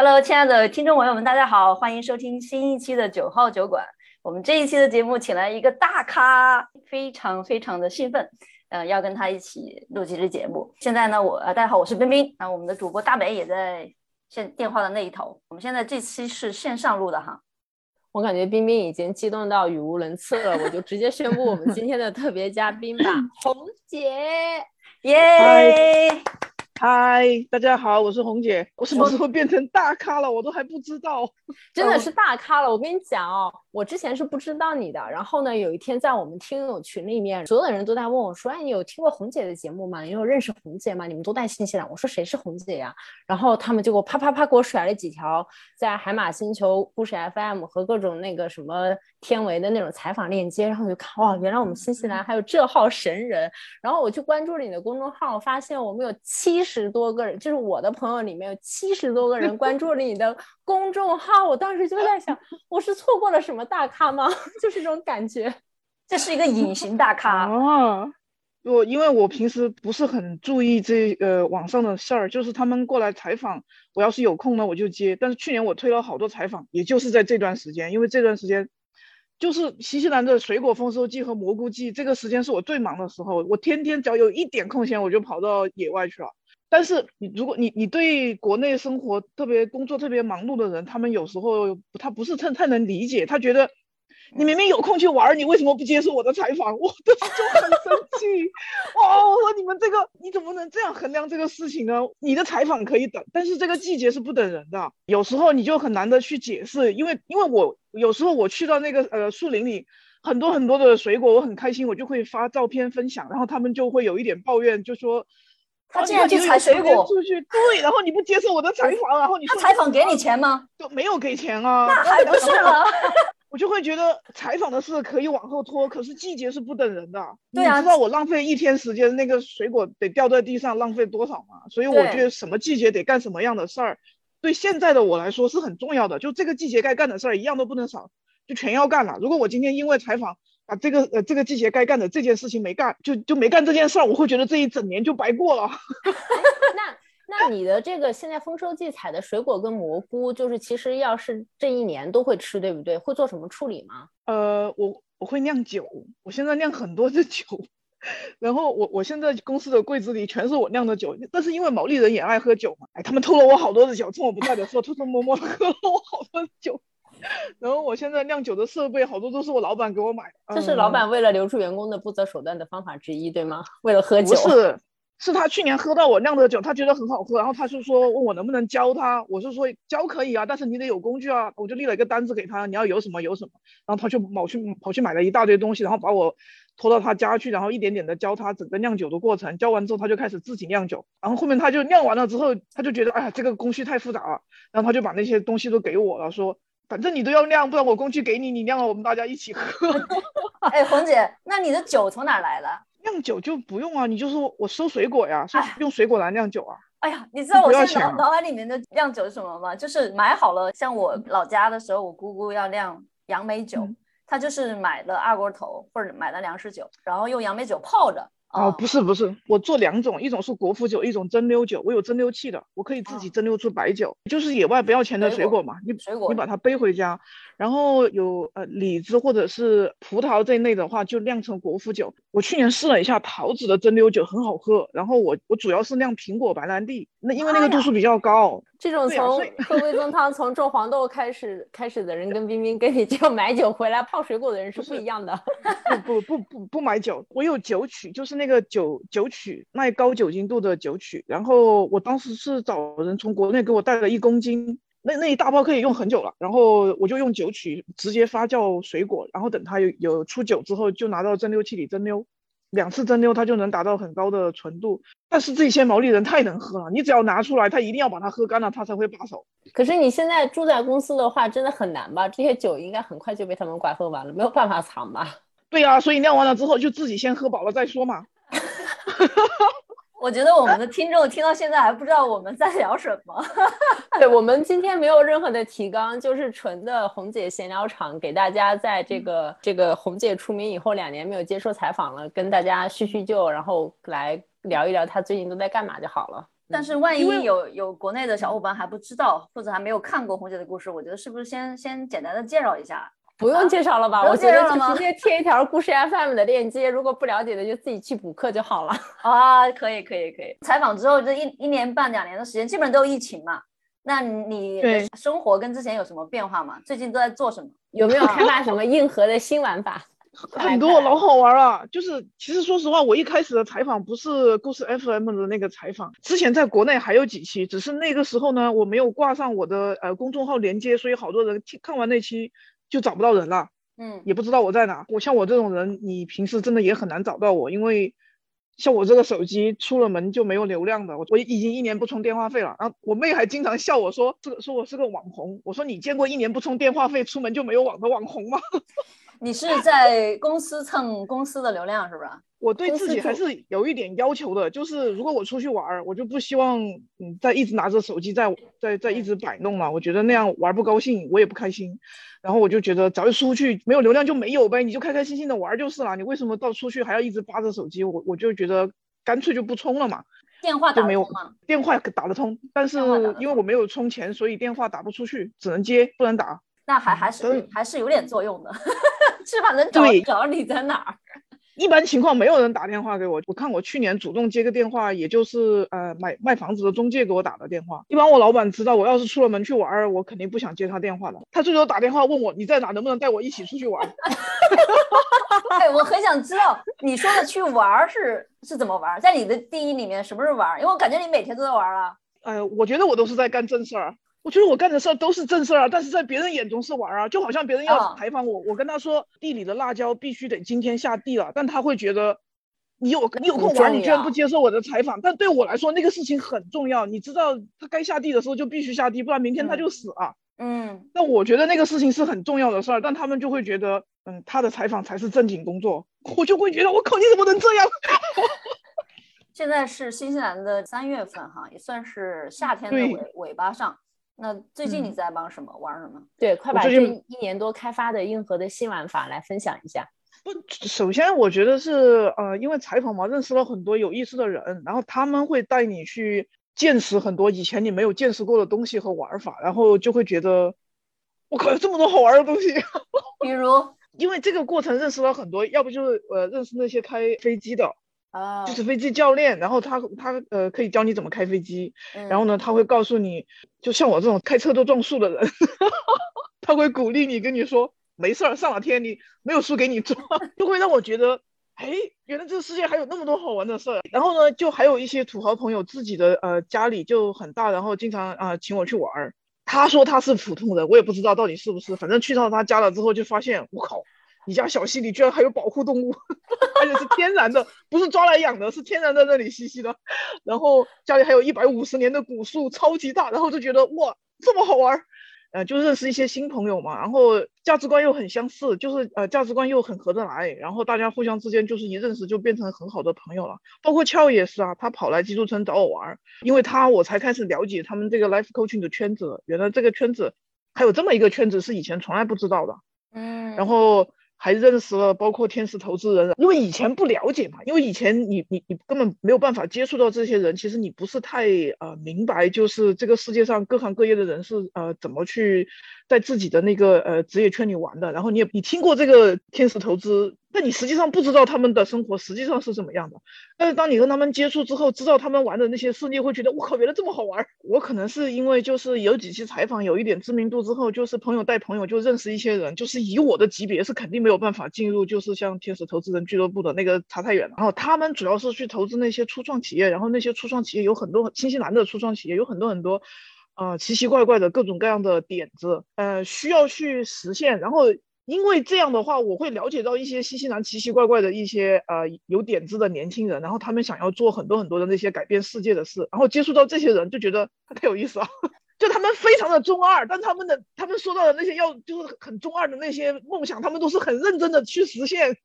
Hello，亲爱的听众朋友们，大家好，欢迎收听新一期的九号酒馆。我们这一期的节目请来一个大咖，非常非常的兴奋，呃，要跟他一起录这期节目。现在呢，我呃，大家好，我是冰冰，那我们的主播大美也在线电话的那一头。我们现在这期是线上录的哈。我感觉冰冰已经激动到语无伦次了，我就直接宣布我们今天的特别嘉宾吧，红姐，耶！嗨，大家好，我是红姐。我什么时候变成大咖了？我都还不知道。真的是大咖了。我跟你讲哦，我之前是不知道你的。然后呢，有一天在我们听友群里面，所有的人都在问我说：“哎，你有听过红姐的节目吗？你有认识红姐吗？你们都在新西兰。”我说：“谁是红姐呀？”然后他们就给我啪啪啪给我甩了几条在海马星球故事 FM 和各种那个什么天维的那种采访链接。然后我就看，哇，原来我们新西兰还有这号神人。然后我去关注了你的公众号，发现我们有七十多个人。就是我的朋友里面有七十多个人关注了你的公众号，我当时就在想，我是错过了什么大咖吗？就是这种感觉，这是一个隐形大咖啊！我因为我平时不是很注意这呃网上的事儿，就是他们过来采访，我要是有空呢我就接。但是去年我推了好多采访，也就是在这段时间，因为这段时间就是新西兰的水果丰收季和蘑菇季，这个时间是我最忙的时候，我天天只要有一点空闲，我就跑到野外去了。但是你如果你你对国内生活特别工作特别忙碌的人，他们有时候他不是太太能理解，他觉得你明明有空去玩，你为什么不接受我的采访？我当时就很生气，哇！我说你们这个你怎么能这样衡量这个事情呢？你的采访可以等，但是这个季节是不等人的。有时候你就很难的去解释，因为因为我有时候我去到那个呃树林里，很多很多的水果，我很开心，我就会发照片分享，然后他们就会有一点抱怨，就说。他竟然去采水果出去，对，然后你不接受我的采访，然后你他采访给你钱吗？就没有给钱啊，那还不是吗。我就会觉得采访的事可以往后拖，可是季节是不等人的。对啊，你知道我浪费一天时间，那个水果得掉在地上，浪费多少吗？所以我觉得什么季节得干什么样的事儿，对现在的我来说是很重要的。就这个季节该干的事儿一样都不能少，就全要干了。如果我今天因为采访。啊，这个呃，这个季节该干的这件事情没干，就就没干这件事儿，我会觉得这一整年就白过了。那那你的这个现在丰收季采的水果跟蘑菇，就是其实要是这一年都会吃，对不对？会做什么处理吗？呃，我我会酿酒，我现在酿很多的酒，然后我我现在公司的柜子里全是我酿的酒，但是因为毛利人也爱喝酒嘛，哎，他们偷了我好多的酒，趁我不在的时候偷偷摸摸喝了我好多酒。然后我现在酿酒的设备好多都是我老板给我买的，这是老板为了留住员工的不择手段的方法之一，对吗？为了喝酒？不是，是他去年喝到我酿的酒，他觉得很好喝，然后他就说问我能不能教他，我是说教可以啊，但是你得有工具啊，我就立了一个单子给他，你要有什么有什么，然后他就跑去跑去买了一大堆东西，然后把我拖到他家去，然后一点点的教他整个酿酒的过程，教完之后他就开始自己酿酒，然后后面他就酿完了之后，他就觉得哎呀这个工序太复杂了，然后他就把那些东西都给我了，说。反正你都要酿，不然我工具给你，你酿了我们大家一起喝。哎，红姐，那你的酒从哪来的？酿酒就不用啊，你就是我收水果呀，是用水果来酿酒啊。哎呀，你知道我现在脑脑海里面的酿酒是什么吗？就是买好了，像我老家的时候，我姑姑要酿杨梅酒，她就是买了二锅头或者买了粮食酒，然后用杨梅酒泡着。哦，不是不是，我做两种，一种是果脯酒，一种蒸馏酒。我有蒸馏器的，我可以自己蒸馏出白酒。就是野外不要钱的水果嘛，你水果你把它背回家，然后有呃李子或者是葡萄这一类的话，就酿成果脯酒。我去年试了一下桃子的蒸馏酒，很好喝。然后我我主要是酿苹果白兰地，那因为那个度数比较高。这种从喝味增汤、从种黄豆开始开始的人，跟冰冰跟你这样买酒回来泡水果的人是不一样的。不不不不不买酒，我有酒曲，就是那个酒酒曲卖高酒精度的酒曲。然后我当时是找人从国内给我带了一公斤，那那一大包可以用很久了。然后我就用酒曲直接发酵水果，然后等它有有出酒之后，就拿到蒸馏器里蒸馏。两次蒸馏，它就能达到很高的纯度。但是这些毛利人太能喝了，你只要拿出来，他一定要把它喝干了，他才会罢手。可是你现在住在公司的话，真的很难吧？这些酒应该很快就被他们拐喝完了，没有办法藏吧？对呀，所以酿完了之后就自己先喝饱了再说嘛。我觉得我们的听众听到现在还不知道我们在聊什么。对我们今天没有任何的提纲，就是纯的红姐闲聊场，给大家在这个这个红姐出名以后两年没有接受采访了，跟大家叙叙旧，然后来聊一聊她最近都在干嘛就好了。但是万一有有国内的小伙伴还不知道，或者还没有看过红姐的故事，我觉得是不是先先简单的介绍一下？不用介绍了吧？我觉得直接贴一条故事 FM 的链接，如果不了解的就自己去补课就好了。啊，可以可以可以。采访之后这一一年半两年的时间，基本上都有疫情嘛。那你生活跟之前有什么变化吗？最近都在做什么？有没有开发 什么硬核的新玩法？很多老好玩啊！就是其实说实话，我一开始的采访不是故事 FM 的那个采访，之前在国内还有几期，只是那个时候呢，我没有挂上我的呃公众号连接，所以好多人听看完那期就找不到人了，嗯，也不知道我在哪。我像我这种人，你平时真的也很难找到我，因为像我这个手机出了门就没有流量的，我我已经一年不充电话费了。然后我妹还经常笑我说这个说我是个网红，我说你见过一年不充电话费出门就没有网的网红吗？你是在公司蹭公司的流量是吧？我对自己还是有一点要求的，就是如果我出去玩儿，我就不希望嗯再一直拿着手机在在在一直摆弄了，我觉得那样玩儿不高兴，我也不开心。然后我就觉得早就出去，没有流量就没有呗，你就开开心心的玩儿就是了。你为什么到出去还要一直扒着手机？我我就觉得干脆就不充了嘛。电话打没有吗？电话打得通，但是因为我没有充钱，所以电话打不出去，只能接不能打。那还还是还是有点作用的，至少能找对找你在哪儿。一般情况没有人打电话给我，我看我去年主动接个电话，也就是呃买卖房子的中介给我打的电话。一般我老板知道我要是出了门去玩儿，我肯定不想接他电话的。他最多打电话问我你在哪，能不能带我一起出去玩儿。哎，我很想知道你说的去玩儿是是怎么玩儿，在你的定义里面什么是玩儿？因为我感觉你每天都在玩儿啊。呃，我觉得我都是在干正事儿。我觉得我干的事儿都是正事儿啊，但是在别人眼中是玩儿啊，就好像别人啊要采访我，我跟他说地里的辣椒必须得今天下地了，但他会觉得你有你有空玩儿，你居然不接受我的采访。但对我来说，那个事情很重要，你知道他该下地的时候就必须下地，不然明天他就死了。嗯，那我觉得那个事情是很重要的事儿，但他们就会觉得，嗯，他的采访才是正经工作，我就会觉得，我靠，你怎么能这样？现在是新西兰的三月份哈，也算是夏天的尾尾巴上。那最近你嗯在忙什么？玩什么？对，快把这我最近一年多开发的硬核的新玩法来分享一下。不，首先我觉得是，呃，因为采访嘛，认识了很多有意思的人，然后他们会带你去见识很多以前你没有见识过的东西和玩法，然后就会觉得，我靠，有这么多好玩的东西。比如 因为这个过程认识了很多，要不就是呃认识那些开飞机的，啊，就是飞机教练，然后他他呃可以教你怎么开飞机，嗯然后呢，他会告诉你，就像我这种开车都撞树的人，他会鼓励你，跟你说没事儿，上了天你没有树给你撞，就会让我觉得，哎，原来这个世界还有那么多好玩的事儿。然后呢，就还有一些土豪朋友自己的呃家里就很大，然后经常啊、请我去玩儿。他说他是普通人，我也不知道到底是不是，反正去到他家了之后就发现，我靠，你家小溪里居然还有保护动物，而且是天然的，不是抓来养的，是天然在那里嬉戏的。然后家里还有一百五十年的古树，超级大，然后就觉得哇，这么好玩儿，呃，就认识一些新朋友嘛，然后价值观又很相似，就是呃价值观又很合得来，然后大家互相之间就是一认识就变成很好的朋友了。包括俏也是啊，他跑来基督村找我玩儿，因为他我才开始了解他们这个 life coaching 的圈子，原来这个圈子还有这么一个圈子是以前从来不知道的。嗯，然后还认识了包括天使投资人，因为以前不了解嘛，因为以前你你你根本没有办法接触到这些人，其实你不是太呃明白，就是这个世界上各行各业的人是呃怎么去在自己的那个呃职业圈里玩的，然后你也你听过这个天使投资，但你实际上不知道他们的生活实际上是怎么样的。但是当你跟他们接触之后，知道他们玩的那些事，你会觉得我靠，原来这么好玩。我可能是因为就是有几期采访有一点知名度之后，就是朋友带朋友就认识一些人，就是以我的级别是肯定没有办法进入，就是像天使投资人俱乐部的那个差太远。然后他们主要是去投资那些初创企业，然后那些初创企业有很多，新西兰的初创企业有很多很多。呃，奇奇怪怪的各种各样的点子，呃，需要去实现。然后，因为这样的话，我会了解到一些新西兰奇奇怪怪的一些呃有点子的年轻人，然后他们想要做很多很多的那些改变世界的事，然后接触到这些人就觉得太有意思了。就他们非常的中二，但他们的他们说到的那些要就是很中二的那些梦想，他们都是很认真的去实现。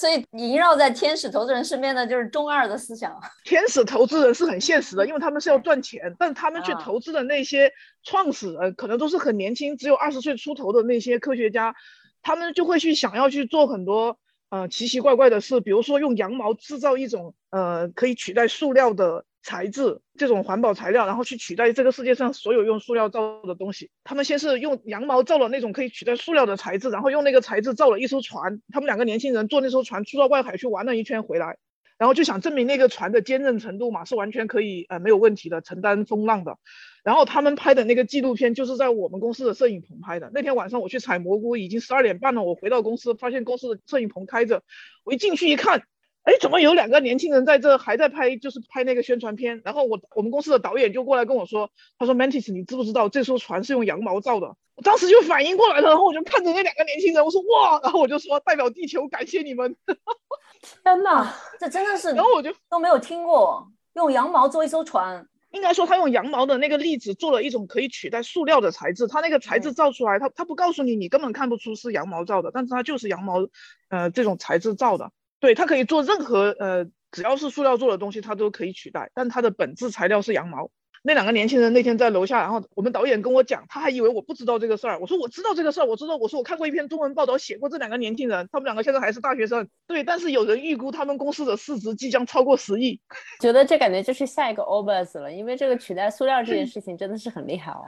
所以萦绕在天使投资人身边的就是中二的思想。天使投资人是很现实的，因为他们是要赚钱，但他们去啊投资的那些创始人可能都是很年轻，只有二十岁出头的那些科学家，他们就会去想要去做很多呃奇奇怪怪的事，比如说用羊毛制造一种呃可以取代塑料的材质这种环保材料，然后去取代这个世界上所有用塑料造的东西。他们先是用羊毛造了那种可以取代塑料的材质，然后用那个材质造了一艘船。他们两个年轻人坐那艘船出到外海去玩了一圈回来，然后就想证明那个船的坚韧程度嘛是完全可以呃没有问题的，承担风浪的。然后他们拍的那个纪录片就是在我们公司的摄影棚拍的。那天晚上我去采蘑菇，已经十二点半了。我回到公司，发现公司的摄影棚开着，我一进去一看。哎，怎么有两个年轻人在这还在拍，就是拍那个宣传片？然后我我们公司的导演就过来跟我说，他说：“Mantis，你知不知道这艘船是用羊毛造的？”我当时就反应过来了，然后我就看着那两个年轻人，我说：“哇！”然后我就说：“代表地球感谢你们。”天哪，这真的是，然后我就都没有听过用羊毛做一艘船。应该说他用羊毛的那个粒子做了一种可以取代塑料的材质，他那个材质造出来，他他不告诉你，你根本看不出是羊毛造的，但是它就是羊毛，呃，这种材质造的。对，它可以做任何呃，只要是塑料做的东西，它都可以取代。但它的本质材料是羊毛。那两个年轻人那天在楼下，然后我们导演跟我讲，他还以为我不知道这个事儿。我说我知道这个事儿，我知道。我说我看过一篇中文报道，写过这两个年轻人，他们两个现在还是大学生。对，但是有人预估他们公司的市值即将超过十亿。觉得这感觉就是下一个 Obus 了，因为这个取代塑料这件事情真的是很厉害哦。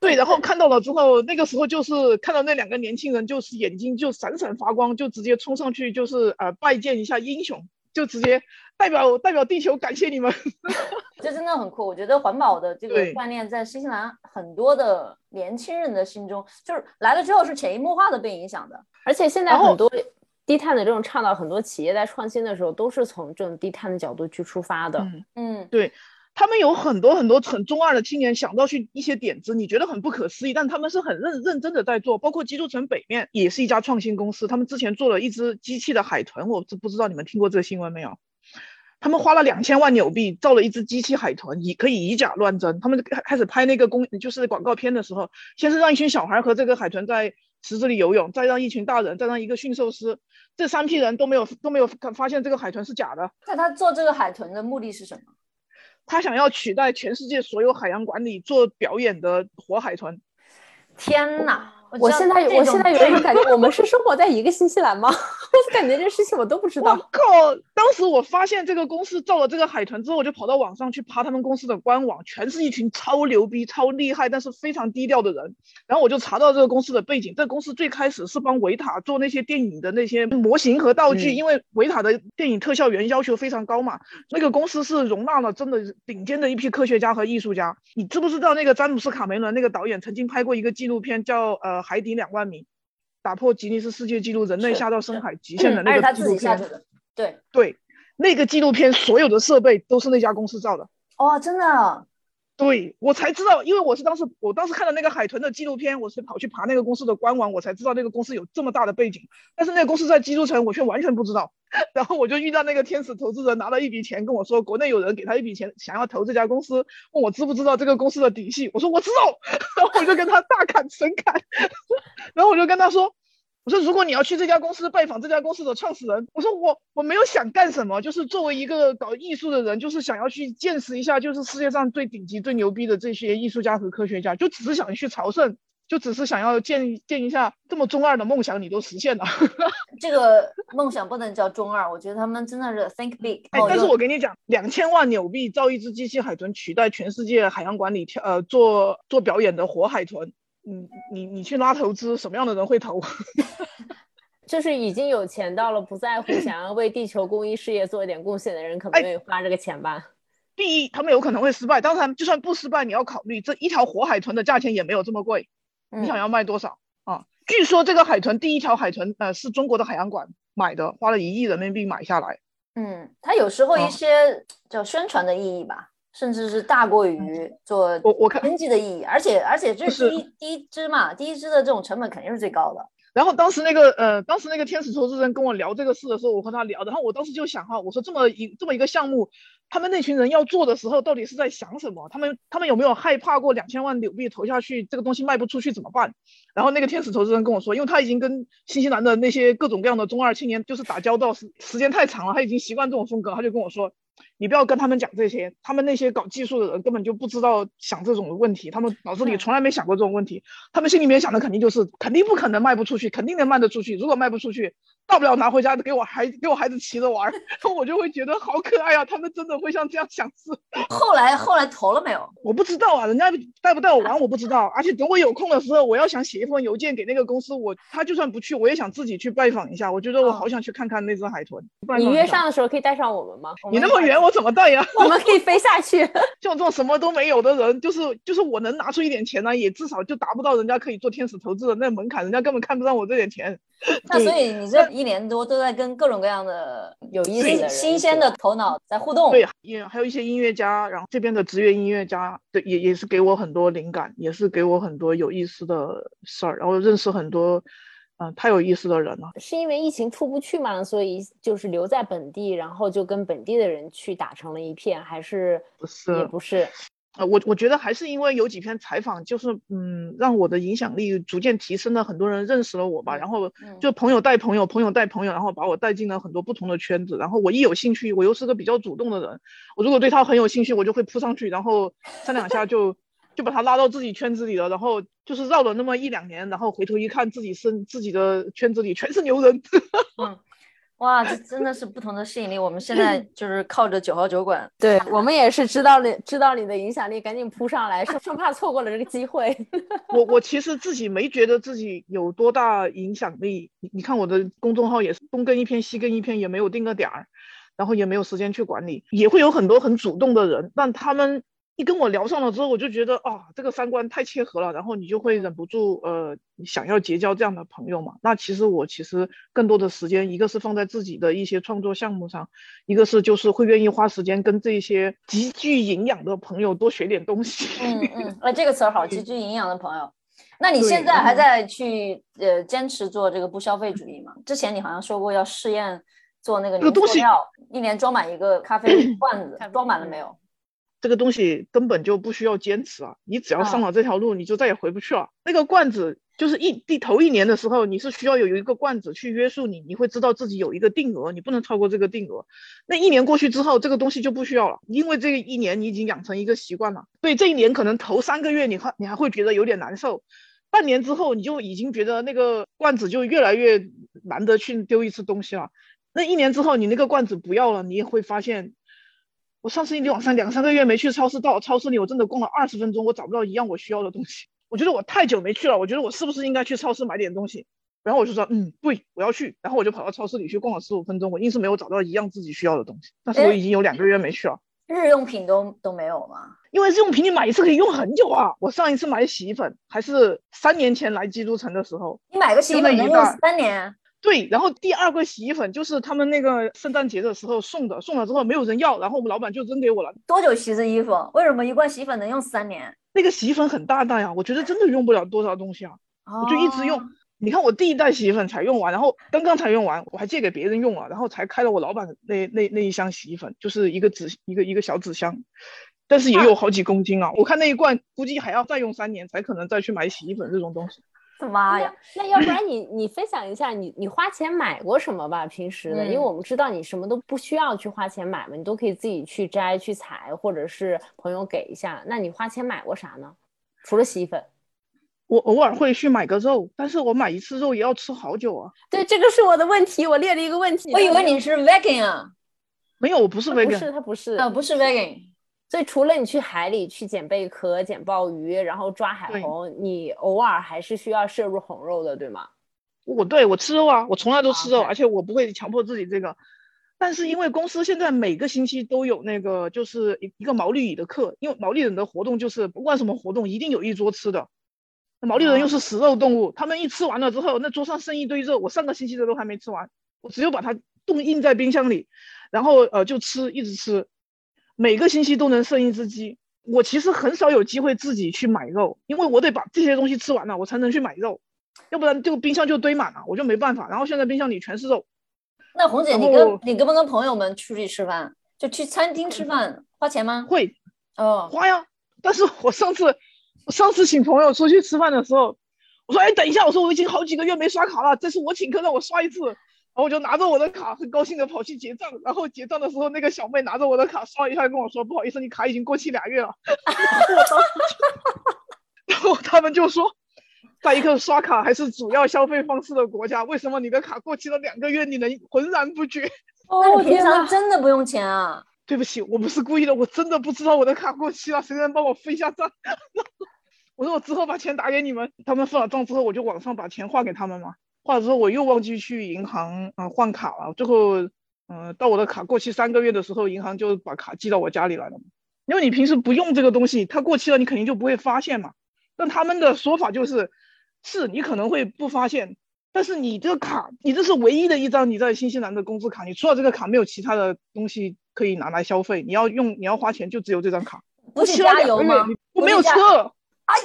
对，然后看到了之后，那个时候就是看到那两个年轻人，就是眼睛就闪闪发光，就直接冲上去，就是呃拜见一下英雄。就直接代表代表地球感谢你们，这真的很酷。我觉得环保的这个观念在新西兰很多的年轻人的心中，就是来了之后是潜移默化的被影响的。而且现在很多低碳的这种倡导，很多企业在创新的时候都是从这种低碳的角度去出发的。嗯，对。他们有很多很多很中二的青年想到去一些点子，你觉得很不可思议，但他们是很认认真的在做。包括基督城北面也是一家创新公司，他们之前做了一只机器的海豚，我不知道你们听过这个新闻没有？他们花了两千万纽币造了一只机器海豚，以可以以假乱真。他们开开始拍那个公就是广告片的时候，先是让一群小孩和这个海豚在池子里游泳，再让一群大人，再让一个驯兽师，这三批人都没有都没有发现这个海豚是假的。那他做这个海豚的目的是什么？他想要取代全世界所有海洋馆里做表演的活海豚。天哪！我现在我现在有一种感觉，我们是生活在一个新西兰吗？我感觉这事情我都不知道。我靠！当时我发现这个公司造了这个海豚之后，我就跑到网上去爬他们公司的官网，全是一群超牛逼、超厉害，但是非常低调的人。然后我就查到这个公司的背景，这个公司最开始是帮维塔做那些电影的那些模型和道具，因为维塔的电影特效员要求非常高嘛。那个公司是容纳了真的顶尖的一批科学家和艺术家。你知不知道那个詹姆斯卡梅伦那个导演曾经拍过一个纪录片，叫呃。海底两万米，打破吉尼斯世界纪录，人类下到深海极限的那个纪录片。对对，那个纪录片所有的设备都是那家公司造的。哦，真的。对我才知道，因为我是当时我当时看了那个海豚的纪录片，我是跑去爬那个公司的官网，我才知道那个公司有这么大的背景。但是那个公司在基督城，我却完全不知道。然后我就遇到那个天使投资人，拿了一笔钱跟我说，国内有人给他一笔钱，想要投这家公司，问我知不知道这个公司的底细。我说我知道，然后我就跟他大侃 神侃，然后我就跟他说。我说，如果你要去这家公司拜访这家公司的创始人，我说我我没有想干什么，就是作为一个搞艺术的人，就是想要去见识一下，就是世界上最顶级、最牛逼的这些艺术家和科学家，就只是想去朝圣，就只是想要见见一下这么中二的梦想，你都实现了。这个梦想不能叫中二，我觉得他们真的是 think big。哎，但是我跟你讲，两千万纽币造一只机器海豚，取代全世界海洋馆里跳呃做做表演的活海豚。你你你去拉投资，什么样的人会投？就是已经有钱到了不在乎，想要为地球公益事业做一点贡献的人，可能愿意花这个钱吧。第一，他们有可能会失败，当然就算不失败，你要考虑这一条活海豚的价钱也没有这么贵。你想要卖多少啊？据说这个海豚第一条海豚呃是中国的海洋馆买的，花了一亿人民币买下来。嗯，它有时候一些叫宣传的意义吧。甚至是大过于做我我看经济的意义，而且而且这是第一第一支嘛，第一支的这种成本肯定是最高的。然后当时那个呃，当时那个天使投资人跟我聊这个事的时候，我和他聊，然后我当时就想哈，我说这么一这么一个项目，他们那群人要做的时候，到底是在想什么？他们他们有没有害怕过两千万纽币投下去，这个东西卖不出去怎么办？然后那个天使投资人跟我说，因为他已经跟新西兰的那些各种各样的中二青年就是打交道时时间太长了，他已经习惯这种风格，他就跟我说。你不要跟他们讲这些，他们那些搞技术的人根本就不知道想这种问题，他们脑子里从来没想过这种问题，他们心里面想的肯定就是肯定不可能卖不出去，肯定能卖得出去。如果卖不出去，大不了拿回家给我孩给我孩子骑着玩，我就会觉得好可爱啊！他们真的会像这样想事。后来后来投了没有？我不知道啊，人家带不带我玩我不知道，而且等我有空的时候，我要想写一封邮件给那个公司，我他就算不去，我也想自己去拜访一下。我觉得我好想去看看那只海豚。你约上的时候可以带上我们吗？你那么远，我怎么带呀？我们可以飞下去。像这种什么都没有的人，就是就是我能拿出一点钱来，也至少就达不到人家可以做天使投资的那门槛，人家根本看不上我这点钱。那所以你这一年多都在跟各种各样的有意思的、新鲜的头脑在互动。对，也还有一些音乐家，然后这边的职业音乐家，对，也也是给我很多灵感，也是给我很多有意思的事儿，然后认识很多。嗯，太有意思的人了。是因为疫情出不去嘛，所以就是留在本地，然后就跟本地的人去打成了一片，还是不是？也不是。呃，我我觉得还是因为有几篇采访，就是嗯，让我的影响力逐渐提升了，很多人认识了我吧。然后就朋友带朋友，朋友带朋友，然后把我带进了很多不同的圈子。然后我一有兴趣，我又是个比较主动的人，我如果对他很有兴趣，我就会扑上去，然后三两下就。就把他拉到自己圈子里了，然后就是绕了那么一两年，然后回头一看，自己身自己的圈子里全是牛人。嗯，哇，这真的是不同的吸引力。我们现在 就是靠着九号酒馆，对我们也是知道你知道你的影响力，赶紧扑上来，生生怕错过了这个机会。我我其实自己没觉得自己有多大影响力。你你看我的公众号也是东跟一篇西跟一篇，也没有定个点儿，然后也没有时间去管理，也会有很多很主动的人，但他们。一跟我聊上了之后，我就觉得啊，这个三观太切合了，然后你就会忍不住呃，想要结交这样的朋友嘛。那其实我其实更多的时间，一个是放在自己的一些创作项目上，一个是就是会愿意花时间跟这些极具营养的朋友多学点东西。嗯嗯，哎，这个词儿好，极具营养的朋友。那你现在还在去呃坚持做这个不消费主义吗？之前你好像说过要试验做那个牛塑料，一年装满一个咖啡 罐子，装满了没有？这个东西根本就不需要坚持啊！你只要上了这条路，你就再也回不去了。那个罐子就是一第头一年的时候，你是需要有一个罐子去约束你，你会知道自己有一个定额，你不能超过这个定额。那一年过去之后，这个东西就不需要了，因为这一年你已经养成一个习惯了。所以，这一年可能头三个月你还你还会觉得有点难受，半年之后你就已经觉得那个罐子就越来越难得去丢一次东西了。那一年之后你那个罐子不要了，你也会发现。我上次一晚上两三个月没去超市，到超市里我真的逛了二十分钟，我找不到一样我需要的东西。我觉得我太久没去了，我觉得我是不是应该去超市买点东西？然后我就说，嗯，对，我要去。然后我就跑到超市里去逛了十五分钟，我硬是没有找到一样自己需要的东西。但是我已经有两个月没去了。日用品都都没有吗？因为日用品你买一次可以用很久啊。我上一次买洗衣粉还是三年前来基督城的时候。你买个洗衣粉能用三年？对，然后第二个洗衣粉就是他们那个圣诞节的时候送的，送了之后没有人要，然后我们老板就扔给我了。多久洗一次衣服？为什么一罐洗衣粉能用三年？那个洗衣粉很大袋啊，我觉得真的用不了多少东西啊，我就一直用。你看我第一袋洗衣粉才用完，然后刚刚才用完，我还借给别人用了，然后才开了我老板那那那一箱洗衣粉，就是一个纸一个一个小纸箱，但是也有好几公斤啊。我看那一罐估计还要再用三年才可能再去买洗衣粉这种东西。妈呀！那要不然你你分享一下你你花钱买过什么吧？平时的，因为我们知道你什么都不需要去花钱买嘛，你都可以自己去摘去采，或者是朋友给一下。那你花钱买过啥呢？除了洗衣粉，我偶尔会去买个肉，但是我买一次肉也要吃好久啊。对，这个是我的问题，我列了一个问题。我以为你是 vegan 啊？没有，我不是 vegan，不是，他不是，呃，不是 vegan。所以除了你去海里去捡贝壳、捡鲍鱼，然后抓海虹，你偶尔还是需要摄入红肉的，对吗？我对我吃肉啊，我从来都吃肉，而且我不会强迫自己这个。但是因为公司现在每个星期都有那个就是一一个毛利人的课，因为毛利人的活动就是不管什么活动一定有一桌吃的。毛利人又是食肉动物，他们一吃完了之后，那桌上剩一堆肉，我上个星期的都还没吃完，我只有把它冻硬在冰箱里，然后呃就吃，一直吃。每个星期都能剩一只鸡，我其实很少有机会自己去买肉，因为我得把这些东西吃完了，我才能去买肉，要不然这个冰箱就堆满了，我就没办法。然后现在冰箱里全是肉。那红姐，你跟你跟不跟朋友们出去吃饭？就去餐厅吃饭花钱吗？会，哦，花呀。但是我上次我上次请朋友出去吃饭的时候，我说哎等一下，我说我已经好几个月没刷卡了，这次我请客让我刷一次。然后我就拿着我的卡，很高兴的跑去结账。然后结账的时候，那个小妹拿着我的卡刷一下，跟我说：“不好意思，你卡已经过期俩月了。”然后他们就说，在一个刷卡还是主要消费方式的国家，为什么你的卡过期了两个月，你能浑然不觉？那你平常真的不用钱啊？对不起，我不是故意的，我真的不知道我的卡过期了，谁能帮我付一下账？我说我之后把钱打给你们。他们付了账之后，我就网上把钱划给他们嘛。划了之后，我又忘记去银行啊换卡了。最后，嗯，到我的卡过期三个月的时候，银行就把卡寄到我家里来了。因为你平时不用这个东西，它过期了，你肯定就不会发现嘛。但他们的说法就是，是你可能会不发现，但是你这个卡，你这是唯一的一张你在新西兰的工资卡，你除了这个卡没有其他的东西可以拿来消费，你要用你要花钱就只有这张卡。不是加油吗？我没有车。哎，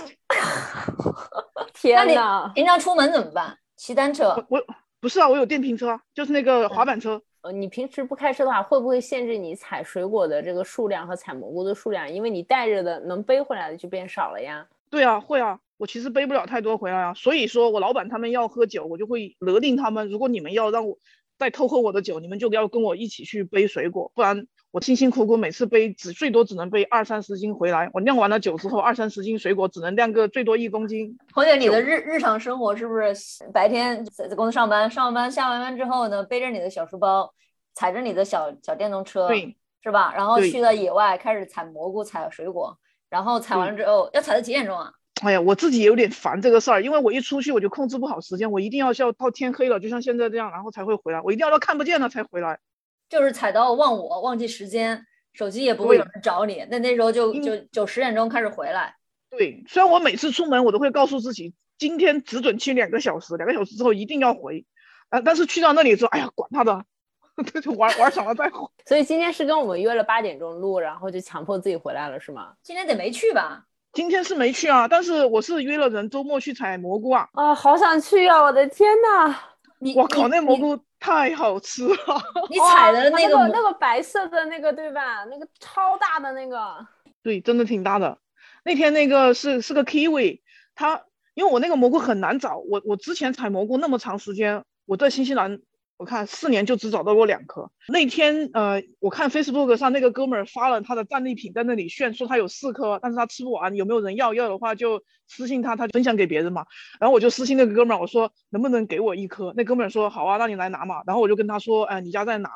天哪！平常出门怎么办？骑单车？我不是啊，我有电瓶车，就是那个滑板车。呃，你平时不开车的话，会不会限制你采水果的这个数量和采蘑菇的数量？因为你带着的能背回来的就变少了呀。对啊，会啊，我其实背不了太多回来啊。所以说我老板他们要喝酒，我就会勒令他们，如果你们要让我再偷喝我的酒，你们就要跟我一起去背水果，不然。我辛辛苦苦每次背只最多只能背二三十斤回来，我酿完了酒之后二三十斤水果只能酿个最多一公斤。红姐，你的日日常生活是不是白天在在公司上班，上完班下完班之后呢，背着你的小书包，踩着你的小小电动车，对，是吧？然后去到野外开始采蘑菇、采水果，然后采完了之后要采到几点钟啊？哎呀，我自己也有点烦这个事儿，因为我一出去我就控制不好时间，我一定要要到天黑了，就像现在这样，然后才会回来，我一定要到看不见了才回来。就是踩到忘我，忘记时间，手机也不会有人找你。那那时候就就九十点钟开始回来。对，虽然我每次出门我都会告诉自己，今天只准去两个小时，两个小时之后一定要回。啊，但是去到那里之后，哎呀，管他的，就玩玩爽了再回。所以今天是跟我们约了八点钟录，然后就强迫自己回来了，是吗？今天得没去吧？今天是没去啊，但是我是约了人周末去采蘑菇啊。啊，好想去啊！我的天呐！你我靠，那蘑菇。太好吃了！你采的那个那个白色的那个对吧？那个超大的那个，对，真的挺大的。那天那个是是个 kiwi，它因为我那个蘑菇很难找，我我之前采蘑菇那么长时间，我在新西兰。我看四年就只找到过两颗。那天，呃，我看 Facebook 上那个哥们儿发了他的战利品在那里炫，说他有四颗，但是他吃不完，有没有人要？要的话就私信他，他分享给别人嘛。然后我就私信那个哥们儿，我说能不能给我一颗？那哥们儿说好啊，那你来拿嘛。然后我就跟他说，哎，你家在哪？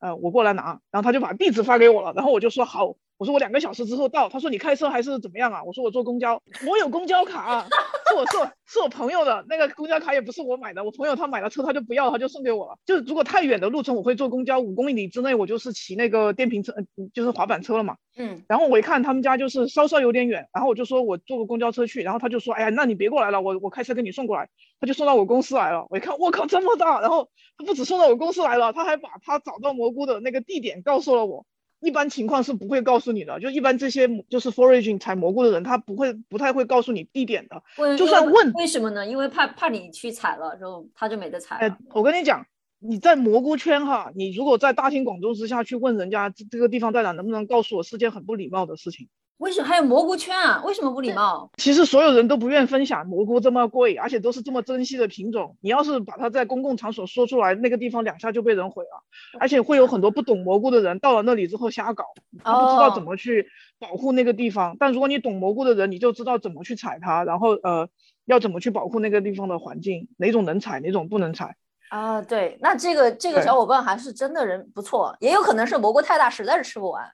呃，我过来拿。然后他就把地址发给我了。然后我就说好。我说我两个小时之后到，他说你开车还是怎么样啊？我说我坐公交，我有公交卡，是我是是我朋友的那个公交卡也不是我买的，我朋友他买了车他就不要，他就送给我了。就是如果太远的路程我会坐公交，五公里之内我就是骑那个电瓶车，就是滑板车了嘛。嗯。然后我一看他们家就是稍稍有点远，然后我就说我坐个公交车去，然后他就说哎呀那你别过来了，我我开车给你送过来，他就送到我公司来了。我一看我靠这么大，然后他不止送到我公司来了，他还把他找到蘑菇的那个地点告诉了我。一般情况是不会告诉你的，就一般这些就是 foraging 采蘑菇的人，他不会不太会告诉你地点的。就算问，为什么呢？因为怕怕你去采了之后，他就没得采。哎，我跟你讲，你在蘑菇圈哈，你如果在大庭广众之下去问人家这个地方在哪，能不能告诉我，是件很不礼貌的事情。为什么还有蘑菇圈啊？为什么不礼貌？其实所有人都不愿分享蘑菇这么贵，而且都是这么珍惜的品种。你要是把它在公共场所说出来，那个地方两下就被人毁了。而且会有很多不懂蘑菇的人到了那里之后瞎搞，他不知道怎么去保护那个地方。但如果你懂蘑菇的人，你就知道怎么去采它，然后呃要怎么去保护那个地方的环境，哪种能采，哪种不能采。啊，对，那这个这个小伙伴还是真的人不错，也有可能是蘑菇太大，实在是吃不完。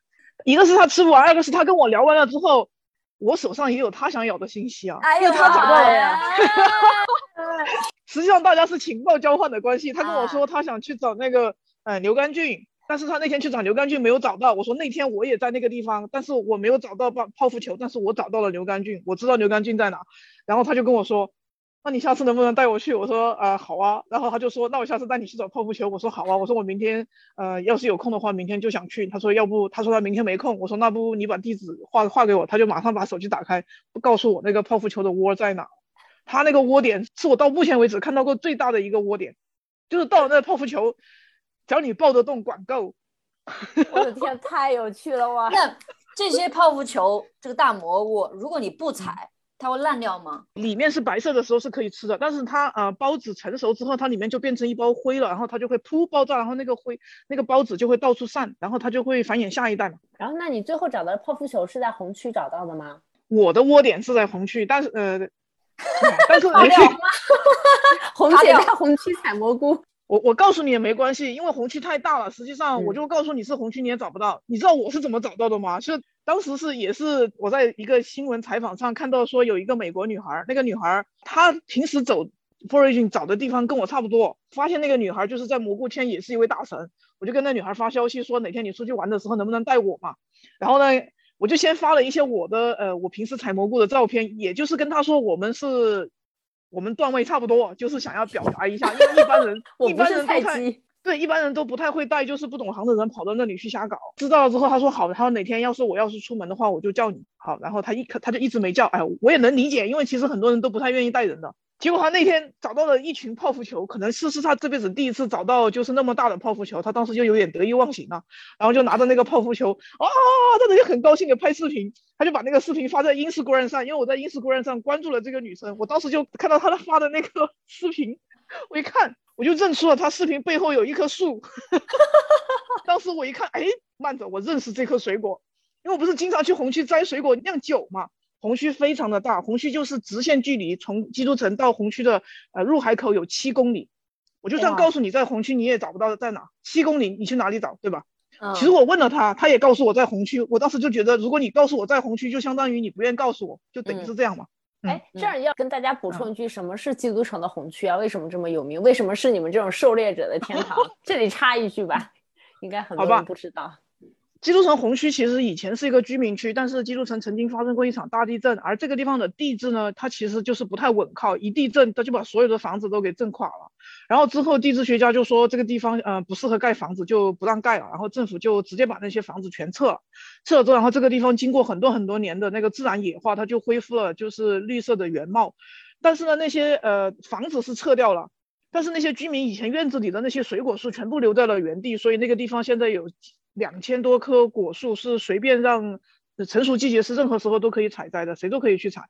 一个是他吃不完，二个是他跟我聊完了之后，我手上也有他想咬的信息啊，因为他找到了呀。实际上大家是情报交换的关系。他跟我说他想去找那个呃牛肝菌，但是他那天去找牛肝菌没有找到。我说那天我也在那个地方，但是我没有找到泡泡芙球，但是我找到了牛肝菌，我知道牛肝菌在哪。然后他就跟我说。那你下次能不能带我去？我说啊好啊，然后他就说那我下次带你去找泡芙球。我说好啊，我说我明天呃要是有空的话，明天就想去。他说要不他说他明天没空。我说那不你把地址画画给我，他就马上把手机打开，告诉我那个泡芙球的窝在哪。他那个窝点是我到目前为止看到过最大的一个窝点，就是到了那泡芙球，只要你抱得动管够。我的天，太有趣了哇！那这些泡芙球这个大蘑菇，如果你不采。它会烂掉吗？里面是白色的时候是可以吃的，但是它呃孢子成熟之后，它里面就变成一包灰了，然后它就会噗爆炸，然后那个灰那个孢子就会到处散，然后它就会繁衍下一代嘛。然后，那你最后找到的泡芙球是在红区找到的吗？我的窝点是在红区，但是呃，但是掉 红姐在红区采蘑菇。我我告诉你也没关系，因为红区太大了。实际上，我就告诉你是红区，你也找不到。你知道我是怎么找到的吗？是当时是也是我在一个新闻采访上看到说有一个美国女孩，那个女孩她平时走 foraging 找的地方跟我差不多，发现那个女孩就是在蘑菇圈也是一位大神，我就跟那女孩发消息说哪天你出去玩的时候能不能带我嘛？然后呢，我就先发了一些我的呃我平时采蘑菇的照片，也就是跟她说我们是。我们段位差不多，就是想要表达一下，因为一般人 一般人都太对，一般人都不太会带，就是不懂行的人跑到那里去瞎搞。知道了之后，他说好，他说哪天要是我要是出门的话，我就叫你好。然后他一他就一直没叫，哎，我也能理解，因为其实很多人都不太愿意带人的。结果他那天找到了一群泡芙球，可能是是他这辈子第一次找到就是那么大的泡芙球，他当时就有点得意忘形了，然后就拿着那个泡芙球啊，在那里很高兴的拍视频，他就把那个视频发在 Instagram 上，因为我在 Instagram 上关注了这个女生，我当时就看到她发的那个视频，我一看我就认出了她视频背后有一棵树，当时我一看，哎，慢着，我认识这棵水果，因为我不是经常去红区摘水果酿酒嘛。红区非常的大，红区就是直线距离，从基督城到红区的呃入海口有七公里。我就算告诉你在红区，你也找不到在哪。七公里，你去哪里找，对吧？其实我问了他，他也告诉我在红区。我当时就觉得，如果你告诉我在红区，就相当于你不愿告诉我，就等于是这样嘛。哎，这样要跟大家补充一句，什么是基督城的红区啊？为什么这么有名？为什么是你们这种狩猎者的天堂？这里插一句吧，应该很多人不知道。基督城红区其实以前是一个居民区，但是基督城曾经发生过一场大地震，而这个地方的地质呢，它其实就是不太稳靠，一地震它就把所有的房子都给震垮了。然后之后地质学家就说这个地方呃不适合盖房子，就不让盖了。然后政府就直接把那些房子全撤了，撤了之后，然后这个地方经过很多很多年的那个自然野化，它就恢复了就是绿色的原貌。但是呢，那些呃房子是撤掉了，但是那些居民以前院子里的那些水果树全部留在了原地，所以那个地方现在有。两千多棵果树是随便让成熟季节是任何时候都可以采摘的，谁都可以去采，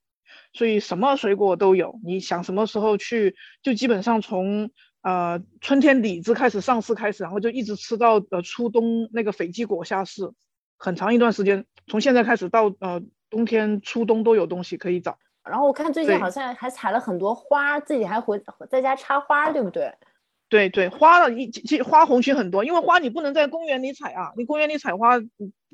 所以什么水果都有。你想什么时候去，就基本上从呃春天李子开始上市开始，然后就一直吃到呃初冬那个斐济果下市，很长一段时间，从现在开始到呃冬天初冬都有东西可以找。然后我看最近好像还采了很多花，自己还回在家插花，对不对？对对，花了一其花红区很多，因为花你不能在公园里采啊，你公园里采花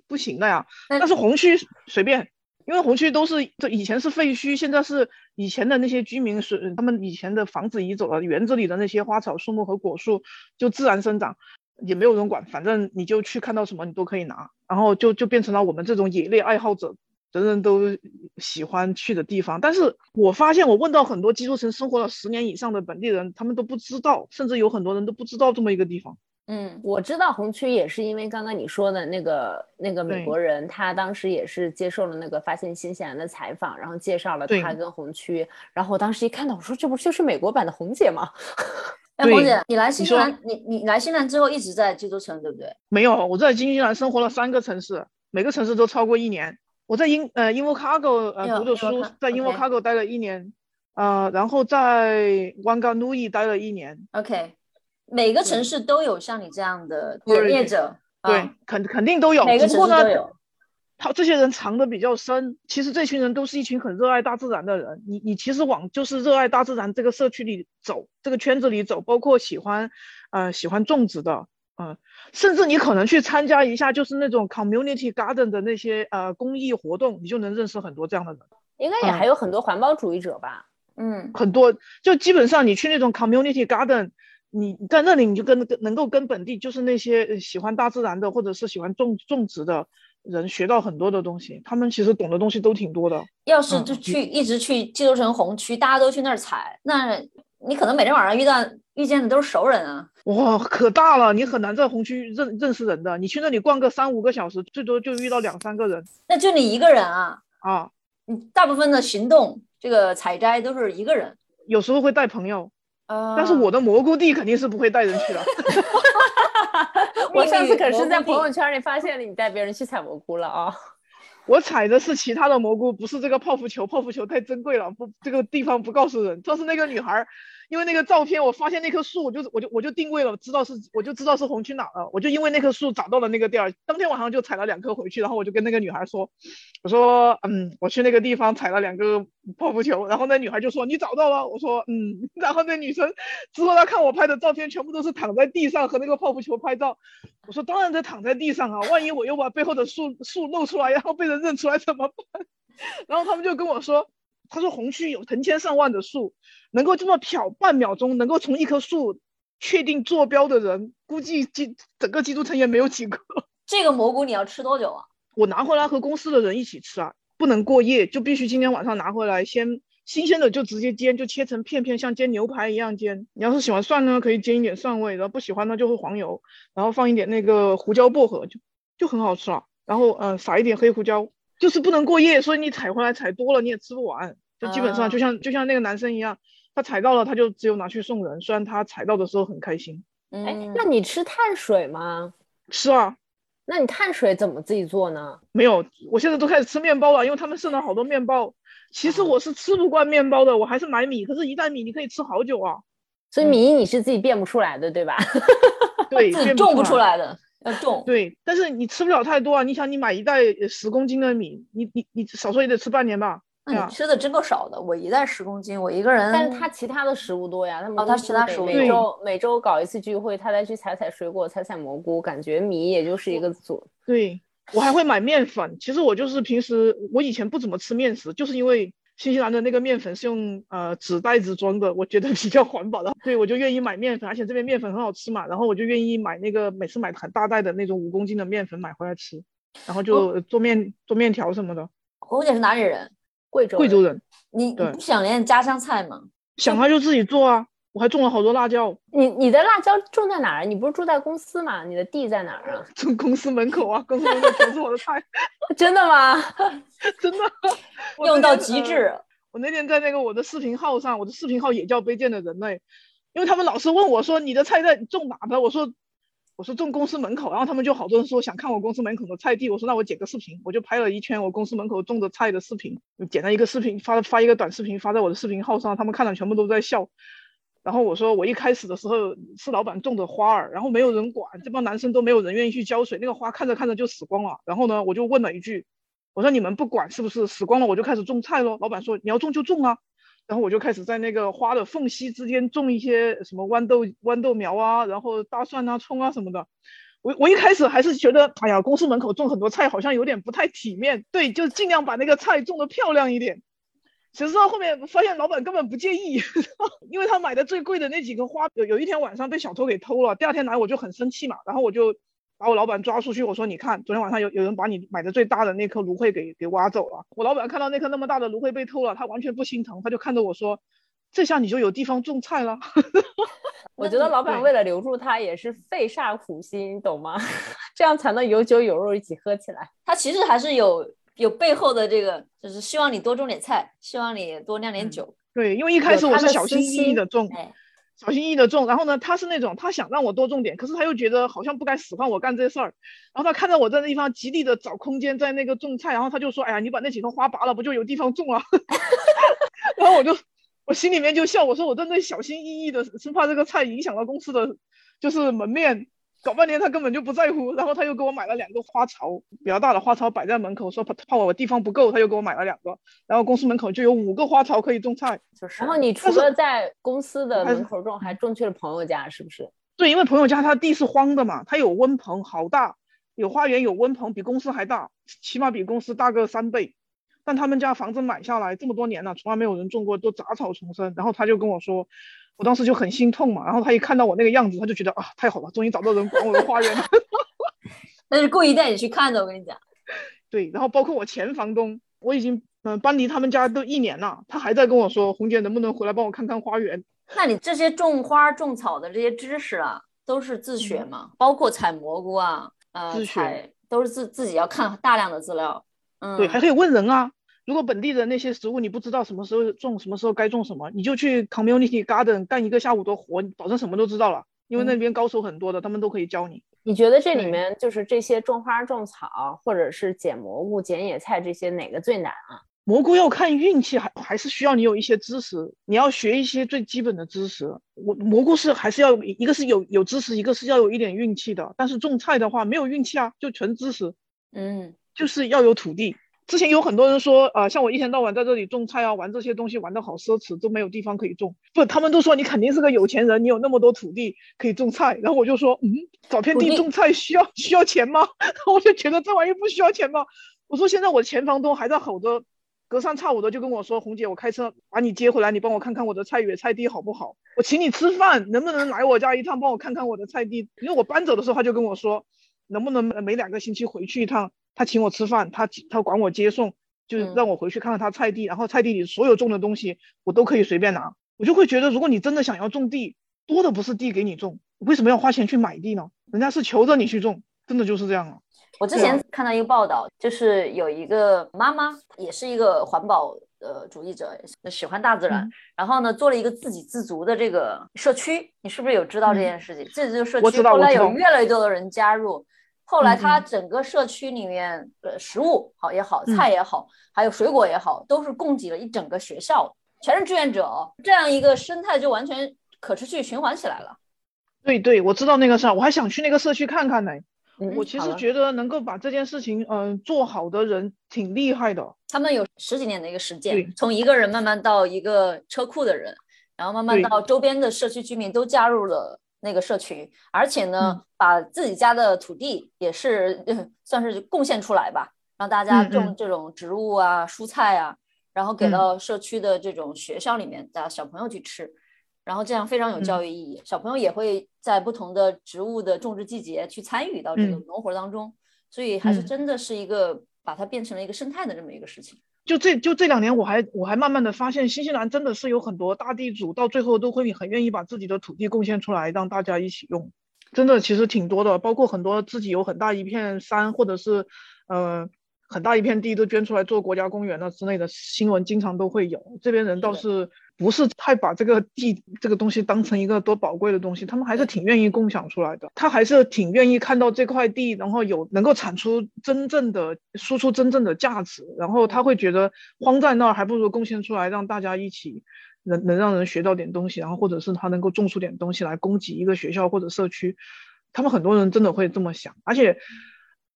不行的呀。但是红区随便，因为红区都是这以前是废墟，现在是以前的那些居民是他们以前的房子移走了，园子里的那些花草树木和果树就自然生长，也没有人管，反正你就去看到什么你都可以拿，然后就就变成了我们这种野猎爱好者。人人都喜欢去的地方，但是我发现我问到很多基督城生活了十年以上的本地人，他们都不知道，甚至有很多人都不知道这么一个地方。嗯，我知道红区也是因为刚刚你说的那个那个美国人，他当时也是接受了那个发现新西兰的采访，然后介绍了他跟红区，然后我当时一看到，我说这不就是美国版的红姐吗？哎，红姐，你来新西兰，你你来新西兰之后一直在基督城，对不对？没有，我在新西兰生活了三个城市，每个城市都超过一年。我在英呃 Invercargill 呃读的书，在 Invercargill 待了一年，呃，然后在 Wanganui 待了一年。OK，每个城市都有像你这样的从业者，对，肯肯定都有。每个城市都有。他这些人藏的比较深，其实这群人都是一群很热爱大自然的人。你你其实往就是热爱大自然这个社区里走，这个圈子里走，包括喜欢呃喜欢种植的。嗯，甚至你可能去参加一下，就是那种 community garden 的那些呃公益活动，你就能认识很多这样的人。应该也还有很多环保主义者吧？嗯，很多。就基本上你去那种 community garden，你在那里你就跟能够跟本地就是那些喜欢大自然的或者是喜欢种种植的人学到很多的东西。他们其实懂的东西都挺多的。要是就去一直去基督城红区，大家都去那儿采，那你可能每天晚上遇到遇见的都是熟人啊。哇，可大了，你很难在红区认认识人的。你去那里逛个三五个小时，最多就遇到两三个人。那就你一个人啊？啊，你大部分的行动，这个采摘都是一个人。有时候会带朋友，呃，但是我的蘑菇地肯定是不会带人去的。我上次可是在朋友圈里发现了你带别人去采蘑菇了啊。我采的是其他的蘑菇，不是这个泡芙球，泡芙球太珍贵了，不这个地方不告诉人。但是那个女孩。因为那个照片，我发现那棵树，我就我就我就定位了，知道是我就知道是红区哪了，我就因为那棵树找到了那个地儿，当天晚上就采了两颗回去，然后我就跟那个女孩说，我说嗯，我去那个地方采了两个泡芙球，然后那女孩就说你找到了，我说嗯，然后那女生之后她看我拍的照片，全部都是躺在地上和那个泡芙球拍照，我说当然得躺在地上啊，万一我又把背后的树树露出来，然后被人认出来怎么办？然后他们就跟我说。他说红区有成千上万的树，能够这么瞟半秒钟，能够从一棵树确定坐标的人，估计基整个基督城也没有几个。这个蘑菇你要吃多久啊？我拿回来和公司的人一起吃啊，不能过夜，就必须今天晚上拿回来，先新鲜的就直接煎，就切成片片，像煎牛排一样煎。你要是喜欢蒜呢，可以煎一点蒜味；然后不喜欢呢，就是黄油，然后放一点那个胡椒薄荷，就就很好吃了。然后嗯，撒一点黑胡椒。就是不能过夜，所以你采回来采多了你也吃不完，就基本上就像就像那个男生一样，他采到了他就只有拿去送人，虽然他采到的时候很开心。哎，那你吃碳水吗？吃啊。那你碳水怎么自己做呢？没有，我现在都开始吃面包了，因为他们剩了好多面包。其实我是吃不惯面包的，我还是买米。可是，一袋米你可以吃好久啊。所以米你是自己变不出来的，对吧？对，种不出来的。要重对，但是你吃不了太多啊！你想，你买一袋十公斤的米，你你你少说也得吃半年吧？那你吃的真够少的，我一袋十公斤，我一个人。但是他其他的食物多呀，他哦，他其他食物每周每周搞一次聚会，他再去采采水果，采采蘑菇，感觉米也就是一个组。对我还会买面粉，其实我就是平时我以前不怎么吃面食，就是因为。新西兰的那个面粉是用呃纸袋子装的，我觉得比较环保的，对我就愿意买面粉，而且这边面粉很好吃嘛，然后我就愿意买那个每次买很大袋的那种五公斤的面粉买回来吃，然后就做面做面条什么的。红姐是哪里人？贵州。贵州人。你不想念家乡菜吗？想啊，就自己做啊。我还种了好多辣椒。你你的辣椒种在哪儿？你不是住在公司吗？你的地在哪儿啊？种 公司门口啊，公司门口全是我的菜。真的吗？真的，用到极致。我那天在那个我的视频号上，我的视频号也叫卑贱的人类，因为他们老是问我说你的菜在种哪的？我说我说种公司门口，然后他们就好多人说想看我公司门口的菜地，我说那我剪个视频，我就拍了一圈我公司门口种的菜的视频，剪了一个视频发发一个短视频发在我的视频号上，他们看了全部都在笑。然后我说我一开始的时候是老板种的花儿，然后没有人管，这帮男生都没有人愿意去浇水，那个花看着看着就死光了。然后呢，我就问了一句。我说你们不管是不是死光了，我就开始种菜喽。老板说你要种就种啊，然后我就开始在那个花的缝隙之间种一些什么豌豆豌豆苗啊，然后大蒜啊、葱啊什么的。我我一开始还是觉得，哎呀，公司门口种很多菜好像有点不太体面，对，就尽量把那个菜种的漂亮一点。谁知道后面发现老板根本不介意，因为他买的最贵的那几个花，有有一天晚上被小偷给偷了，第二天来我就很生气嘛，然后我就。把我老板抓出去，我说你看，昨天晚上有有人把你买的最大的那颗芦荟给给挖走了。我老板看到那颗那么大的芦荟被偷了，他完全不心疼，他就看着我说，这下你就有地方种菜了。我觉得老板为了留住他也是费煞苦心，懂吗？这样才能有酒有肉一起喝起来。他其实还是有有背后的这个，就是希望你多种点菜，希望你多酿点酒。对，因为一开始我是小心翼翼的种。小心翼翼的种，然后呢，他是那种他想让我多种点，可是他又觉得好像不该使唤我干这事儿，然后他看到我在那地方极力的找空间在那个种菜，然后他就说，哎呀，你把那几棵花拔了，不就有地方种了？然后我就我心里面就笑，我说我真的小心翼翼的，生怕这个菜影响了公司的就是门面。搞半天他根本就不在乎，然后他又给我买了两个花槽，比较大的花槽摆在门口，说怕怕我地方不够，他又给我买了两个，然后公司门口就有五个花槽可以种菜。就是，然后你除了在公司的门口种，还种去了朋友家，是不是？对，因为朋友家他地是荒的嘛，他有温棚，好大，有花园，有温棚，比公司还大，起码比公司大个三倍。但他们家房子买下来这么多年了，从来没有人种过，都杂草丛生。然后他就跟我说。我当时就很心痛嘛，然后他一看到我那个样子，他就觉得啊，太好了，终于找到人管我的花园了。那是故意带你去看的，我跟你讲。对，然后包括我前房东，我已经嗯搬离他们家都一年了，他还在跟我说，红姐能不能回来帮我看看花园？那你这些种花种草的这些知识啊，都是自学吗？包括采蘑菇啊，呃，自采都是自自己要看大量的资料。嗯，对，还可以问人啊。如果本地的那些食物你不知道什么时候种，什么时候该种什么，你就去 community garden 干一个下午的活，保证什么都知道了。因为那边高手很多的，他们都可以教你。你觉得这里面就是这些种花种草，或者是捡蘑菇、捡野菜这些哪个最难啊？蘑菇要看运气，还还是需要你有一些知识，你要学一些最基本的知识。我蘑菇是还是要一个是有有知识，一个是要有一点运气的。但是种菜的话没有运气啊，就纯知识，嗯就是要有土地。之前有很多人说，呃，像我一天到晚在这里种菜啊，玩这些东西玩的好奢侈，都没有地方可以种。不，他们都说你肯定是个有钱人，你有那么多土地可以种菜。然后我就说，嗯，找片地地种菜需要需要钱吗？我就觉得这玩意不需要钱吗？我说现在我前房东还在吼着，隔三差五的就跟我说，红姐，我开车把你接回来，你帮我看看我的菜园菜地好不好？我请你吃饭，能不能来我家一趟，帮我看看我的菜地？因为我搬走的时候他就跟我说，能不能每每两个星期回去一趟？他请我吃饭，他他管我接送，就让我回去看看他菜地，然后菜地里所有种的东西我都可以随便拿。我就会觉得，如果你真的想要种地，多的不是地给你种，为什么要花钱去买地呢？人家是求着你去种，真的就是这样啊。我之前看到一个报道，就是有一个妈妈，也是一个环保呃主义者，喜欢大自然，嗯然后呢做了一个自给自足的这个社区。你是不是有知道这嗯件事情？自给自足社区后来有越来越多的人加入，后来嗯它嗯整个社区里面呃食物好也好，嗯菜也好，还有水果也好，都是供给了一整个学校，全是志愿者哦，这样一个生态就完全可持续循环起来了。对对，我知道那个事儿，我还想去那个社区看看呢。嗯我其实觉得能够把这件事情嗯、呃做好的人挺厉害的。他们有十几年的一个实践，从一个人慢慢到一个车库的人，然后慢慢到周边的社区居民都加入了那个社群，而且呢，嗯。把自己家的土地也是、呃 算是贡献出来吧，让大家种这种植物啊、蔬菜啊，然后给嗯。到社区的这种学校里面的小朋友去吃。然后这样非常有教嗯。育意义，小朋友也会在不同的植物的种植季节去参与到这个嗯。农活当中，所以还是嗯。真的是一个把它变成了一个生态的这么一个事情。就这就这两年，我还我还慢慢的发现，新西兰真的是有很多大地主，到最后都会很愿意把自己的土地贡献出来，让大家一起用。真的其实挺多的，包括很多自己有很大一片山，或者是呃很大一片地都捐出来做国家公园了之类的新闻，经常都会有。这边人倒的是不是太把这个地这个东西当成一个多宝贵的东西，他们还是挺愿意共享出来的。他还是挺愿意看到这块地，然后有能够产出真正的输出真正的价值，然后他会觉得荒在那儿，还不如贡献出来，让大家一起能能让人学到点东西，然后或者是他能够种出点东西来供给一个学校或者社区。他们很多人真的会这么想，而且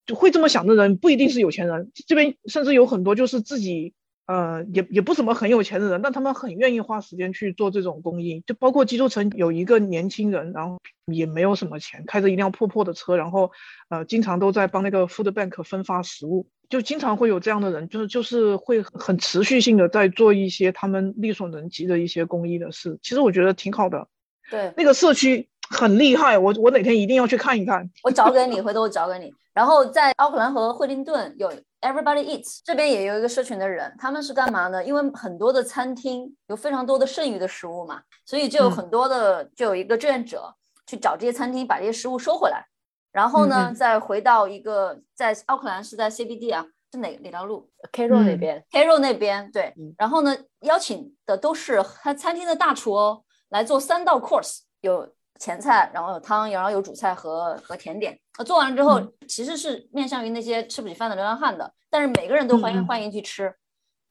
就会这么想的人不一定是有钱人，这边甚至有很多就是自己呃也也不怎么很有钱的人，但他们很愿意花时间去做这种公益，就包括基督城有一个年轻人，然后也没有什么钱，开着一辆破破的车，然后呃经常都在帮那个 food bank 分发食物，就经常会有这样的人，就是就是会很持续性的在做一些他们力所能及的一些公益的事，其实我觉得挺好的，对，那个社区很厉害，我我哪天一定要去看一看。我找给你，回头我找给你。然后在奥克兰和惠灵顿有 Everybody Eats，这边也有一个社群的人，他们是干嘛呢？因为很多的餐厅有非常多的剩余的食物嘛，所以就有嗯很多的，就有一个志愿者去找这些餐厅把这些食物收回来，然后呢，嗯嗯再回到一个在奥克兰是在 CBD 啊，是哪哪条路？K r o 那嗯边，？Carol 那边对嗯，然后呢，邀请的都是他餐厅的大厨哦，来做三道 course，有前菜，然后有汤，然后有主菜和和甜点。那做完了之后，嗯其实是面向于那些吃不起饭的流浪汉的，但是每个人都欢迎欢迎去吃。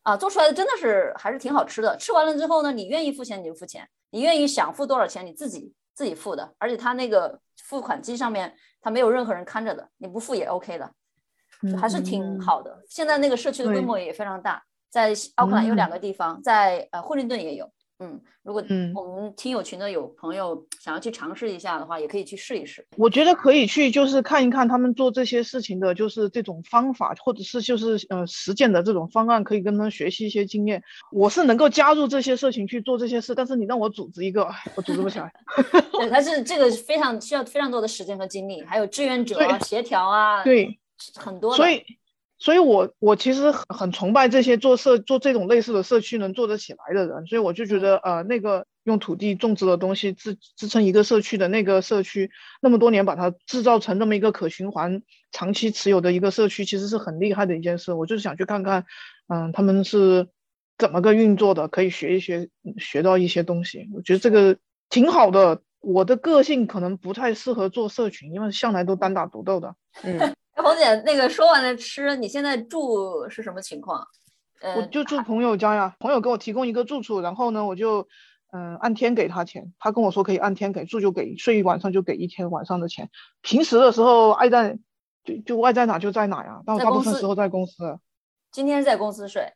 啊，做出来的真的是还是挺好吃的。吃完了之后呢，你愿意付钱你就付钱，你愿意想付多少钱你自己自己付的，而且他那个付款机上面他没有任何人看着的，你不付也 OK 的，就还是挺嗯好的。现在那个社区的规模也非常大，在奥克兰有两嗯个地方，在呃惠灵顿也有。嗯，如果嗯我们听友群的有朋友想要去尝试一下的话，也可以去试一试。我觉得可以去，就是看一看他们做这些事情的，就是这种方法，或者是就是呃实践的这种方案，可以跟他们学习一些经验。我是能够加入这些社群去做这些事，但是你让我组织一个，我组织不起来。对，它是这个非常需要非常多的时间和精力，还有志愿者啊、协调啊，对，很多。所以，所以我我其实很很崇拜这些做社做这种类似的社区能做得起来的人，所以我就觉得呃那个用土地种植的东西支支撑一个社区的那个社区，那么多年把它制造成那么一个可循环、长期持有的一个社区，其实是很厉害的一件事。我就是想去看看，嗯，他们是怎么个运作的，可以学一学，学到一些东西。我觉得这个挺好的，我的个性可能不太适合做社群，因为向来都单打独斗的。嗯，红姐，那个说完了吃，你现在住是什么情况？我呃，就住朋友家呀，朋友给我提供一个住处，然后呢，我就嗯、按天给他钱，他跟我说可以按天给，住就给，睡一晚上就给一天晚上的钱。平时的时候爱在就就爱在哪就在哪呀，但我大部分时候在公司。今天在公司睡，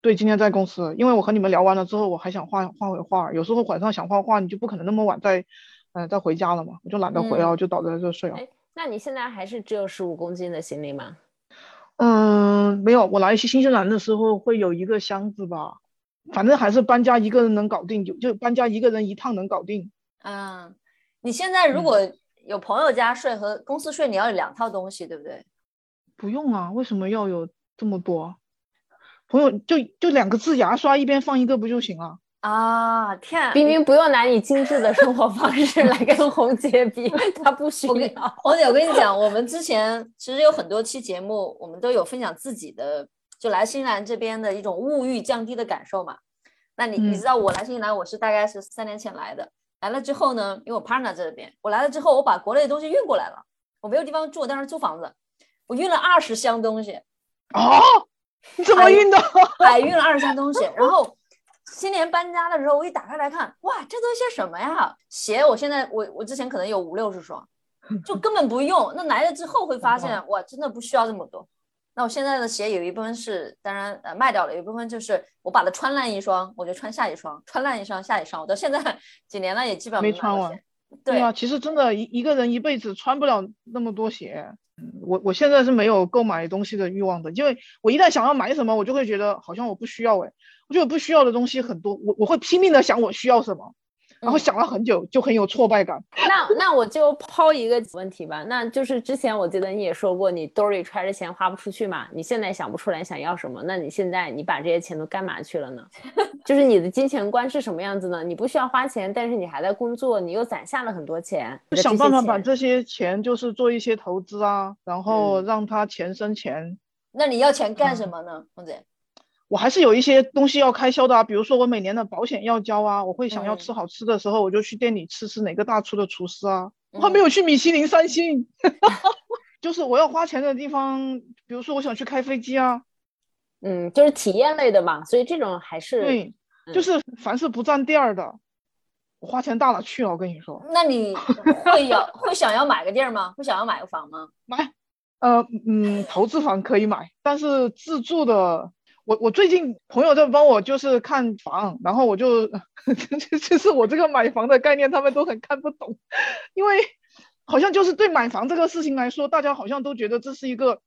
对，今天在公司，因为我和你们聊完了之后，我还想画画会画，有时候晚上想画画，你就不可能那么晚再，呃，再回家了嘛，我就懒得回啊，嗯我就倒在这睡了。哎，那你现在还是只有十五公斤的行李吗？嗯，没有，我来新西兰的时候会有一个箱子吧，反正还是搬家一个人能搞定，就就搬家一个人一趟能搞定。嗯，你现在如嗯果有朋友家睡和公司睡，你要有两套东西，对不对？不用啊，为什么要有这么多？朋友就就两个字，牙刷一边放一个不就行了？啊，天，冰冰不用拿你精致的生活方式来跟红姐比，她不需要。红姐，我跟你讲，我们之前其实有很多期节目，我们都有分享自己的，就来新西兰这边的一种物欲降低的感受嘛。那你你嗯知道我来新西兰，我是大概是三年前来的，来了之后呢，因为我 partner 在这边，我来了之后，我把国内的东西运过来了，我没有地方住，我当时租房子，我运了二十箱东西，啊，你怎么哎运的？海 运了二十箱东西，然后今年搬家的时候，我一打开来看，哇，这都些什么呀？鞋，我现在我我之前可能有五六十双，就根本不用。那来了之后会发现，哇，真的不需要这么多。那我现在的鞋有一部分是，当然呃卖掉了，有一部分就是我把它穿烂一双，我就穿下一双，穿烂一双下一双。我到现在几年了，也基本上没穿完。对啊，其实真的，一一个人一辈子穿不了那么多鞋。嗯我我现在是没有购买东西的欲望的，因为我一旦想要买什么，我就会觉得好像我不需要哎，我觉得我不需要的东西很多，我我会拼命的想我需要什么，然后嗯想了很久，就很有挫败感。那那我就抛一个问题吧，那就是之前我记得你也说过，你兜里揣着钱花不出去嘛，你现在想不出来想要什么，那你现在你把这些钱都干嘛去了呢？就是你的金钱观是什么样子呢？你不需要花钱，但是你还在工作，你又攒下了很多钱，你的想办法把这些钱就是做一些投资啊，然后嗯让它钱生钱。那你要钱干嗯什么呢，红姐？我还是有一些东西要开销的啊，比如说我每年的保险要交啊，我会想要嗯吃好吃的时候，我就去店里吃吃哪个大厨的厨师啊。我还嗯没有去米其林三星，就是我要花钱的地方，比如说我想去开飞机啊，嗯，就是体验类的嘛，所以这种还是对，嗯就是凡是不占地儿的，我花钱大了去了，我跟你说，那你会要 会想要买个地儿吗？会想要买个房吗？买，呃，嗯，投资房可以买，但是自住的，我我最近朋友在帮我就是看房，然后我就就就是我这个买房的概念，他们都很看不懂，因为好像就是对买房这个事情来说，大家好像都觉得这是一个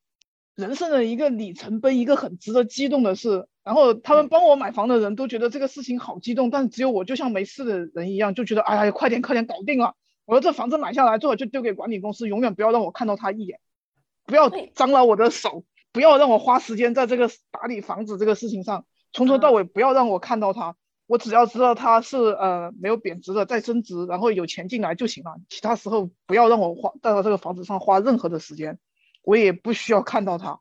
人生的一个里程碑，一个很值得激动的事。然后他们帮我买房的人都觉得这个事情好激动，但只有我就像没事的人一样，就觉得哎呀，快点快点搞定了。我说这房子买下来最好就丢给管理公司，永远不要让我看到他一眼，不要脏了我的手，不要让我花时间在这个打理房子这个事情上，从头到尾不要让我看到它。我只要知道它是呃没有贬值的，在升值，然后有钱进来就行了。其他时候不要让我花在这个房子上花任何的时间，我也不需要看到它，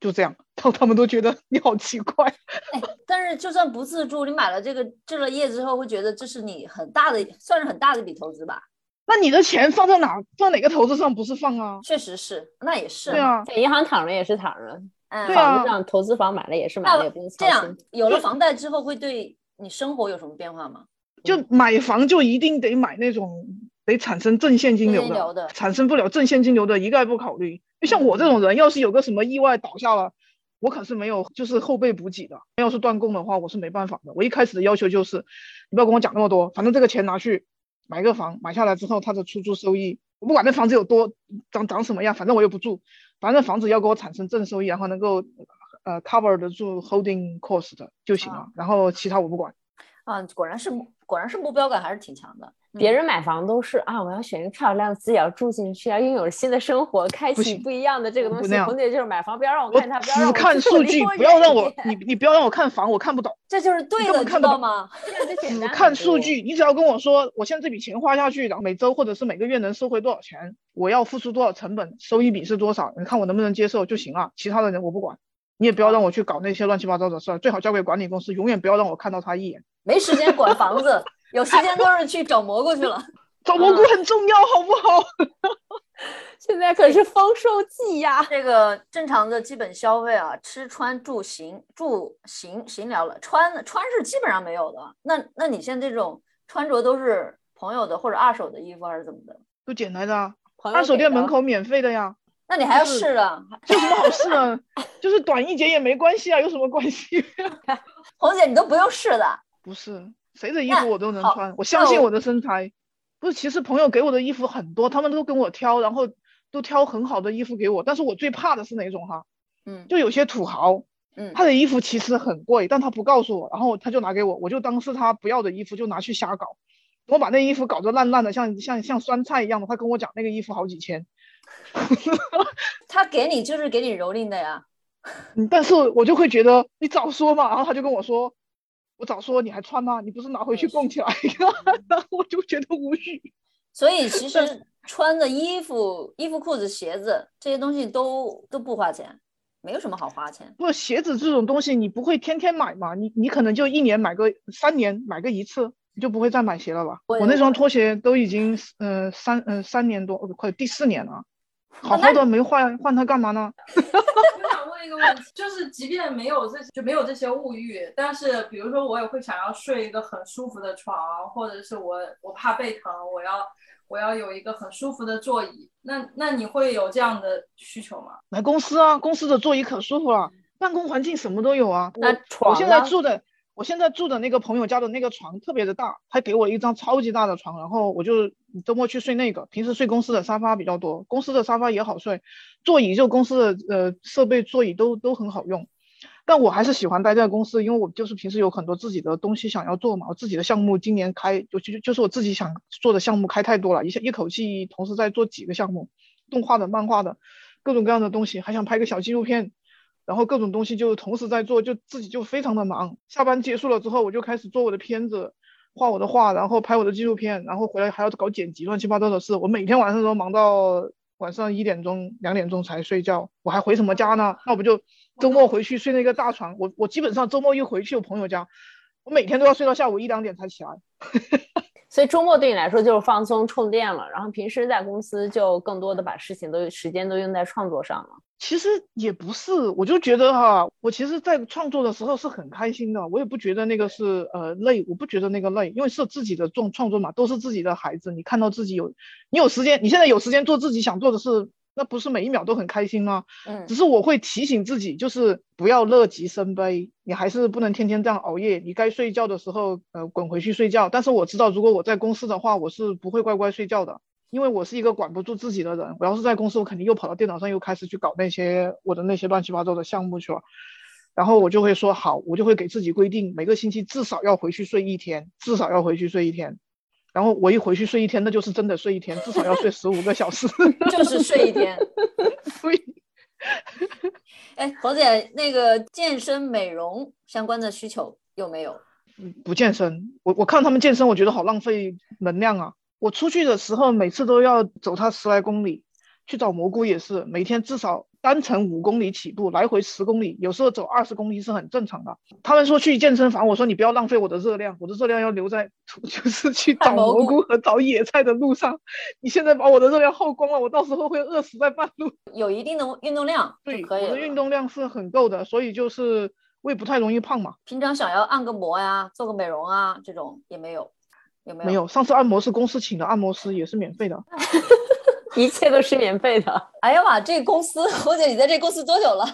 就这样。然 后他们都觉得你好奇怪。哎，但是就算不自住，你买了这个置了业之后，会觉得这是你很大的，算是很大的一笔投资吧？那你的钱放在哪？放哪个投资上不是放啊？确实是，那也是。对，啊，在银行躺着也是躺着，嗯，对啊房子上投资房买了也是买了，也不用操这样。有了房贷之后，会对你生活有什么变化吗？就买房就一定得买那种得产生正现金流正现金流的产生不了正现金流的一概不考虑。就像我这种人，要是有个什么意外倒下了，我可是没有就是后备补给的。要是断供的话，我是没办法的。我一开始的要求就是，你不要跟我讲那么多，反正这个钱拿去买个房，买下来之后它的出租收益，我不管那房子有多长长什么样，反正我又不住，反正房子要给我产生正收益，然后能够呃 cover 得住 holding cost 的就行了啊，然后其他我不管。啊，果然是果然是目标感还是挺强的。别嗯人买房都是啊，我要选一个漂亮，自己要住进去，要拥有新的生活，开启不一样的这个东西。红姐就是买房，不要让我我看它，不要让只我住看 数据，不要让我你你不要让我看房，我看不懂。这就是对的，看不懂吗？看数。据，你只要跟我说，我现在这笔钱花下去，然后每周或者是每个月能收回多少钱，我要付出多少成本，收益比是多少，你看我能不能接受就行了。其他的人我不管，你也不要让我去搞那些乱七八糟的事儿，最好交给管理公司，永远不要让我看到他一眼。没时间管房子，有时间都是去找蘑菇去了。找蘑菇很重要，好不好？现在可是丰收季呀！这个正常的基本消费啊，吃穿住行，住行行聊了，穿穿是基本上没有的。那那你现在这种穿着都是朋友的或者二手的衣服还是怎么的？都捡来的啊，二手店门口免费的呀，那你还要试啊？有什么好试的？就是短一截也没关系啊，有什么关系？红姐你都不用试的，不是，谁的衣服我都能穿，我相信我的身材。不是，其实朋友给我的衣服很多，他们都跟我挑，然后都挑很好的衣服给我。但是我最怕的是哪种哈？嗯就有些土豪，嗯，他的衣服其实很贵，但他不告诉我，然后他就拿给我，我就当是他不要的衣服，就拿去瞎搞。我把那衣服搞得烂烂的，像像像酸菜一样的，他跟我讲那个衣服好几千，他给你就是给你蹂躏的呀。嗯，但是我就会觉得你早说嘛，然后他就跟我说，我早说你还穿吗？你不是拿回去供起来？然后我就觉得无语。所以其 实穿的衣服、衣服、裤子、鞋子这些东西都都不花钱，没有什么好花钱。不，鞋子这种东西你不会天天买嘛？你你可能就一年买个三年买个一次，你就不会再买鞋了吧？我我那双拖鞋都已经呃三呃三年多，呃快第四年了，好那好的没换换它干嘛呢？我想问一个问题，就是即便没有这就没有这些物欲，但是比如说我也会想要睡一个很舒服的床，或者是我我怕背疼，我要我要有一个很舒服的座椅。那那你会有这样的需求吗？来公司啊，公司的座椅可舒服了，办公环境什么都有啊。那我床我现在住的，我现在住的那个朋友家的那个床特别的大，他给我一张超级大的床，然后我就周末去睡那个，平时睡公司的沙发比较多，公司的沙发也好睡，座椅就公司的呃设备座椅都都很好用。但我还是喜欢待在公司，因为我就是平时有很多自己的东西想要做嘛，我自己的项目今年开就就就是我自己想做的项目开太多了，一下一口气同时在做几个项目，动画的、漫画的，各种各样的东西，还想拍个小纪录片，然后各种东西就同时在做，就自己就非常的忙。下班结束了之后，我就开始做我的片子，画我的画，然后拍我的纪录片，然后回来还要搞剪辑，乱七八糟的事。我每天晚上都忙到晚上一点钟、两点钟才睡觉，我还回什么家呢？那我不就周末回去睡那个大床？我我基本上周末一回去我朋友家，我每天都要睡到下午一两点才起来。所以周末对你来说就是放松充电了，然后平时在公司就更多的把事情都时间都用在创作上了。其实也不是，我就觉得哈，我其实，在创作的时候是很开心的，我也不觉得那个是呃累，我不觉得那个累，因为是自己的创创作嘛，都是自己的孩子，你看到自己有，你有时间，你现在有时间做自己想做的事，那不是每一秒都很开心吗？嗯只是我会提醒自己，就是不要乐极生悲，你还是不能天天这样熬夜。你该睡觉的时候，呃，滚回去睡觉。但是我知道，如果我在公司的话，我是不会乖乖睡觉的，因为我是一个管不住自己的人。我要是在公司，我肯定又跑到电脑上，又开始去搞那些我的那些乱七八糟的项目去了。然后我就会说好，我就会给自己规定，每个星期至少要回去睡一天，至少要回去睡一天。然后我一回去睡一天，那就是真的睡一天，至少要睡十五个小时。就是睡一天。所以 哎，黄姐，那个健身美容相关的需求有没有？不健身，我我看他们健身，我觉得好浪费能量啊！我出去的时候，每次都要走他十来公里，去找蘑菇也是，每天至少单程五公里起步，来回十公里，有时候走二十公里是很正常的。他们说去健身房，我说你不要浪费我的热量，我的热量要留在 就是去找蘑菇和找野菜的路上。你现在把我的热量耗光了，我到时候会饿死在半路。有一定的运动量对，可以。我的运动量是很够的，所以就是我也不太容易胖嘛。平常想要按个摩呀、做个美容啊，这种也没有，有没有？没有，上次按摩是公司请的按摩师，也是免费的。一切都是免费的。哎呀妈，这个公司，侯姐，你在这公司多久了？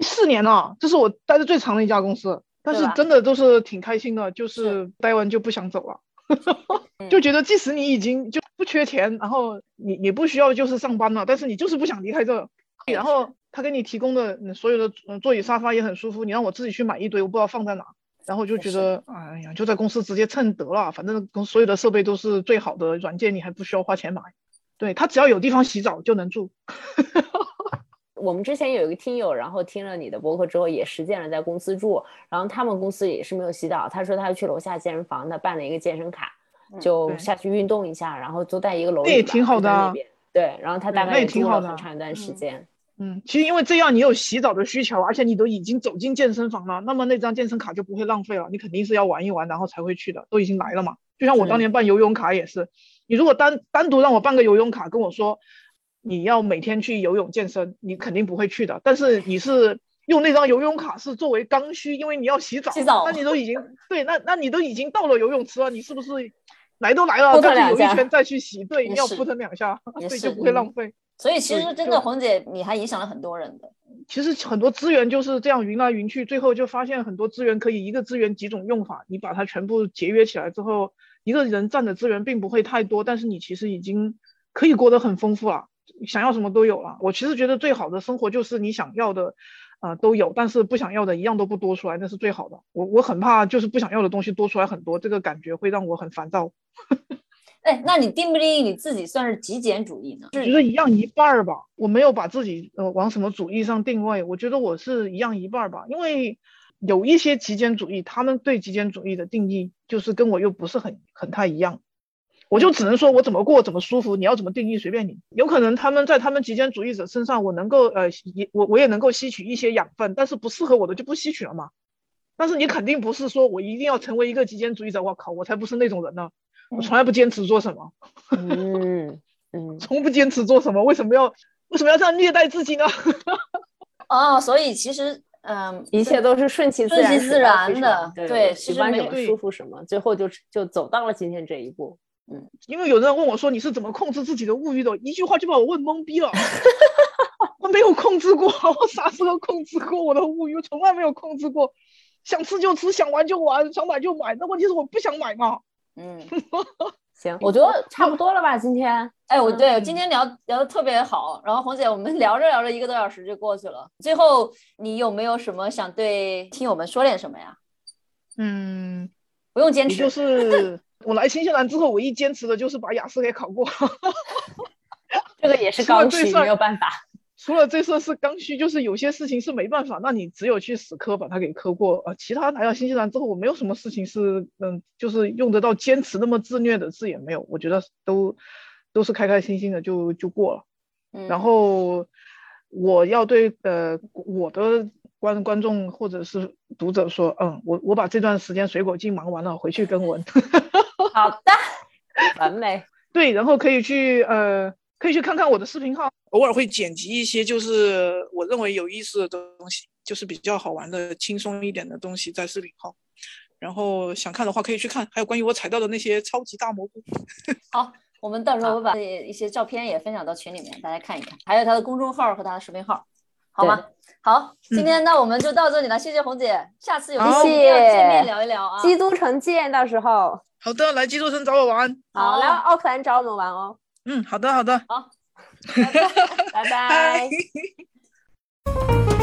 四年了，这是我待的最长的一家公司，但是真的都是挺开心的，就是待完就不想走了，嗯就觉得即使你已经就不缺钱，然后你也不需要就是上班了，但是你就是不想离开这，然后他给你提供的嗯所有的嗯座椅沙发也很舒服，你让我自己去买一堆，我不知道放在哪。然后就觉得，哎呀，就在公司直接蹭得了，反正公所有的设备都是最好的，软件你还不需要花钱买。对他只要有地方洗澡就能住。我们之前有一个听友，然后听了你的博客之后，也实践了在公司住，然后他们公司也是没有洗澡，他说他去楼下健身房，他办了一个健身卡，就下去运动一下，然后都在一个楼里吧，那也挺好的对，然后他大概也挺好的住了很长一段时嗯间。嗯，其实因为这样你有洗澡的需求，而且你都已经走进健身房了，那么那张健身卡就不会浪费了。你肯定是要玩一玩，然后才会去的，都已经来了嘛。就像我当年办游泳卡也是，你如果单单独让我办个游泳卡，跟我说你要每天去游泳健身，你肯定不会去的。但是你是用那张游泳卡是作为刚需，因为你要洗澡，洗澡那你都已经对，那那你都已经到了游泳池了，你是不是来都来了，再去游一圈再去洗？对，你要扑腾两下，所以，就不会浪费。所以其实真的，红姐你还影响了很多人的。其实很多资源就是这样云来云去，最后就发现很多资源可以一个资源几种用法，你把它全部节约起来之后，一个人占的资源并不会太多，但是你其实已经可以过得很丰富了，想要什么都有了。我其实觉得最好的生活就是你想要的，啊都有，但是不想要的一样都不多出来，那是最好的。我我很怕就是不想要的东西多出来很多，这个感觉会让我很烦躁。哎，那你定不定义你自己算是极简主义呢？我觉得一样一半儿吧，我没有把自己呃往什么主义上定位，我觉得我是一样一半儿吧，因为有一些极简主义，他们对极简主义的定义就是跟我又不是很很太一样，我就只能说我怎么过怎么舒服，你要怎么定义随便你。有可能他们在他们极简主义者身上，我能够呃也我我也能够吸取一些养分，但是不适合我的就不吸取了嘛。但是你肯定不是说我一定要成为一个极简主义者，我靠，我才不是那种人呢。我从来不坚持做什么，嗯嗯，从不坚持做什么，为什么要为什么要这样虐待自己呢？哦，所以其实，嗯，一切都是顺其自然顺其自然的，对，喜欢什么舒服什么，最后就就走到了今天这一步。嗯，因为有人问我说你是怎么控制自己的物欲的，一句话就把我问懵逼了。我没有控制过，我啥时候控制过我的物欲？从来没有控制过，想吃就吃，想玩就玩，想买就买。那问题是我不想买嘛。嗯，行，我觉得差不多了吧？今天，哎，我对今天聊聊的特别好。然后红姐，我们聊着聊着一个多小时就过去了。最后，你有没有什么想对听友们说点什么呀？嗯，不用坚持。就是我来新西兰之后，唯一坚持的就是把雅思给考过。这个也是刚需，没有办法。除了这次是刚需，就是有些事情是没办法，那你只有去死磕把它给磕过。呃，其他来到新西兰之后，我没有什么事情是，嗯，就是用得到坚持那么自虐的字也没有。我觉得都都是开开心心的就就过了。嗯。然后我要对呃我的观观众或者是读者说，嗯，我我把这段时间水果季忙完了，回去更文。好的，完美。对，然后可以去呃。可以去看看我的视频号，偶尔会剪辑一些就是我认为有意思的东西，就是比较好玩的、轻松一点的东西在视频号。然后想看的话可以去看，还有关于我采到的那些超级大蘑菇。好，我们到时候会把一些照片也分享到群里面，大家看一看。还有他的公众号和他的视频号，好吗？好，今天那我们就到这里了，谢谢红姐，下次有机会见面聊一聊啊。基督城见，到时候。好的，来基督城找我玩。好，来奥克兰找我们玩哦。嗯，好的，好的，好，拜拜。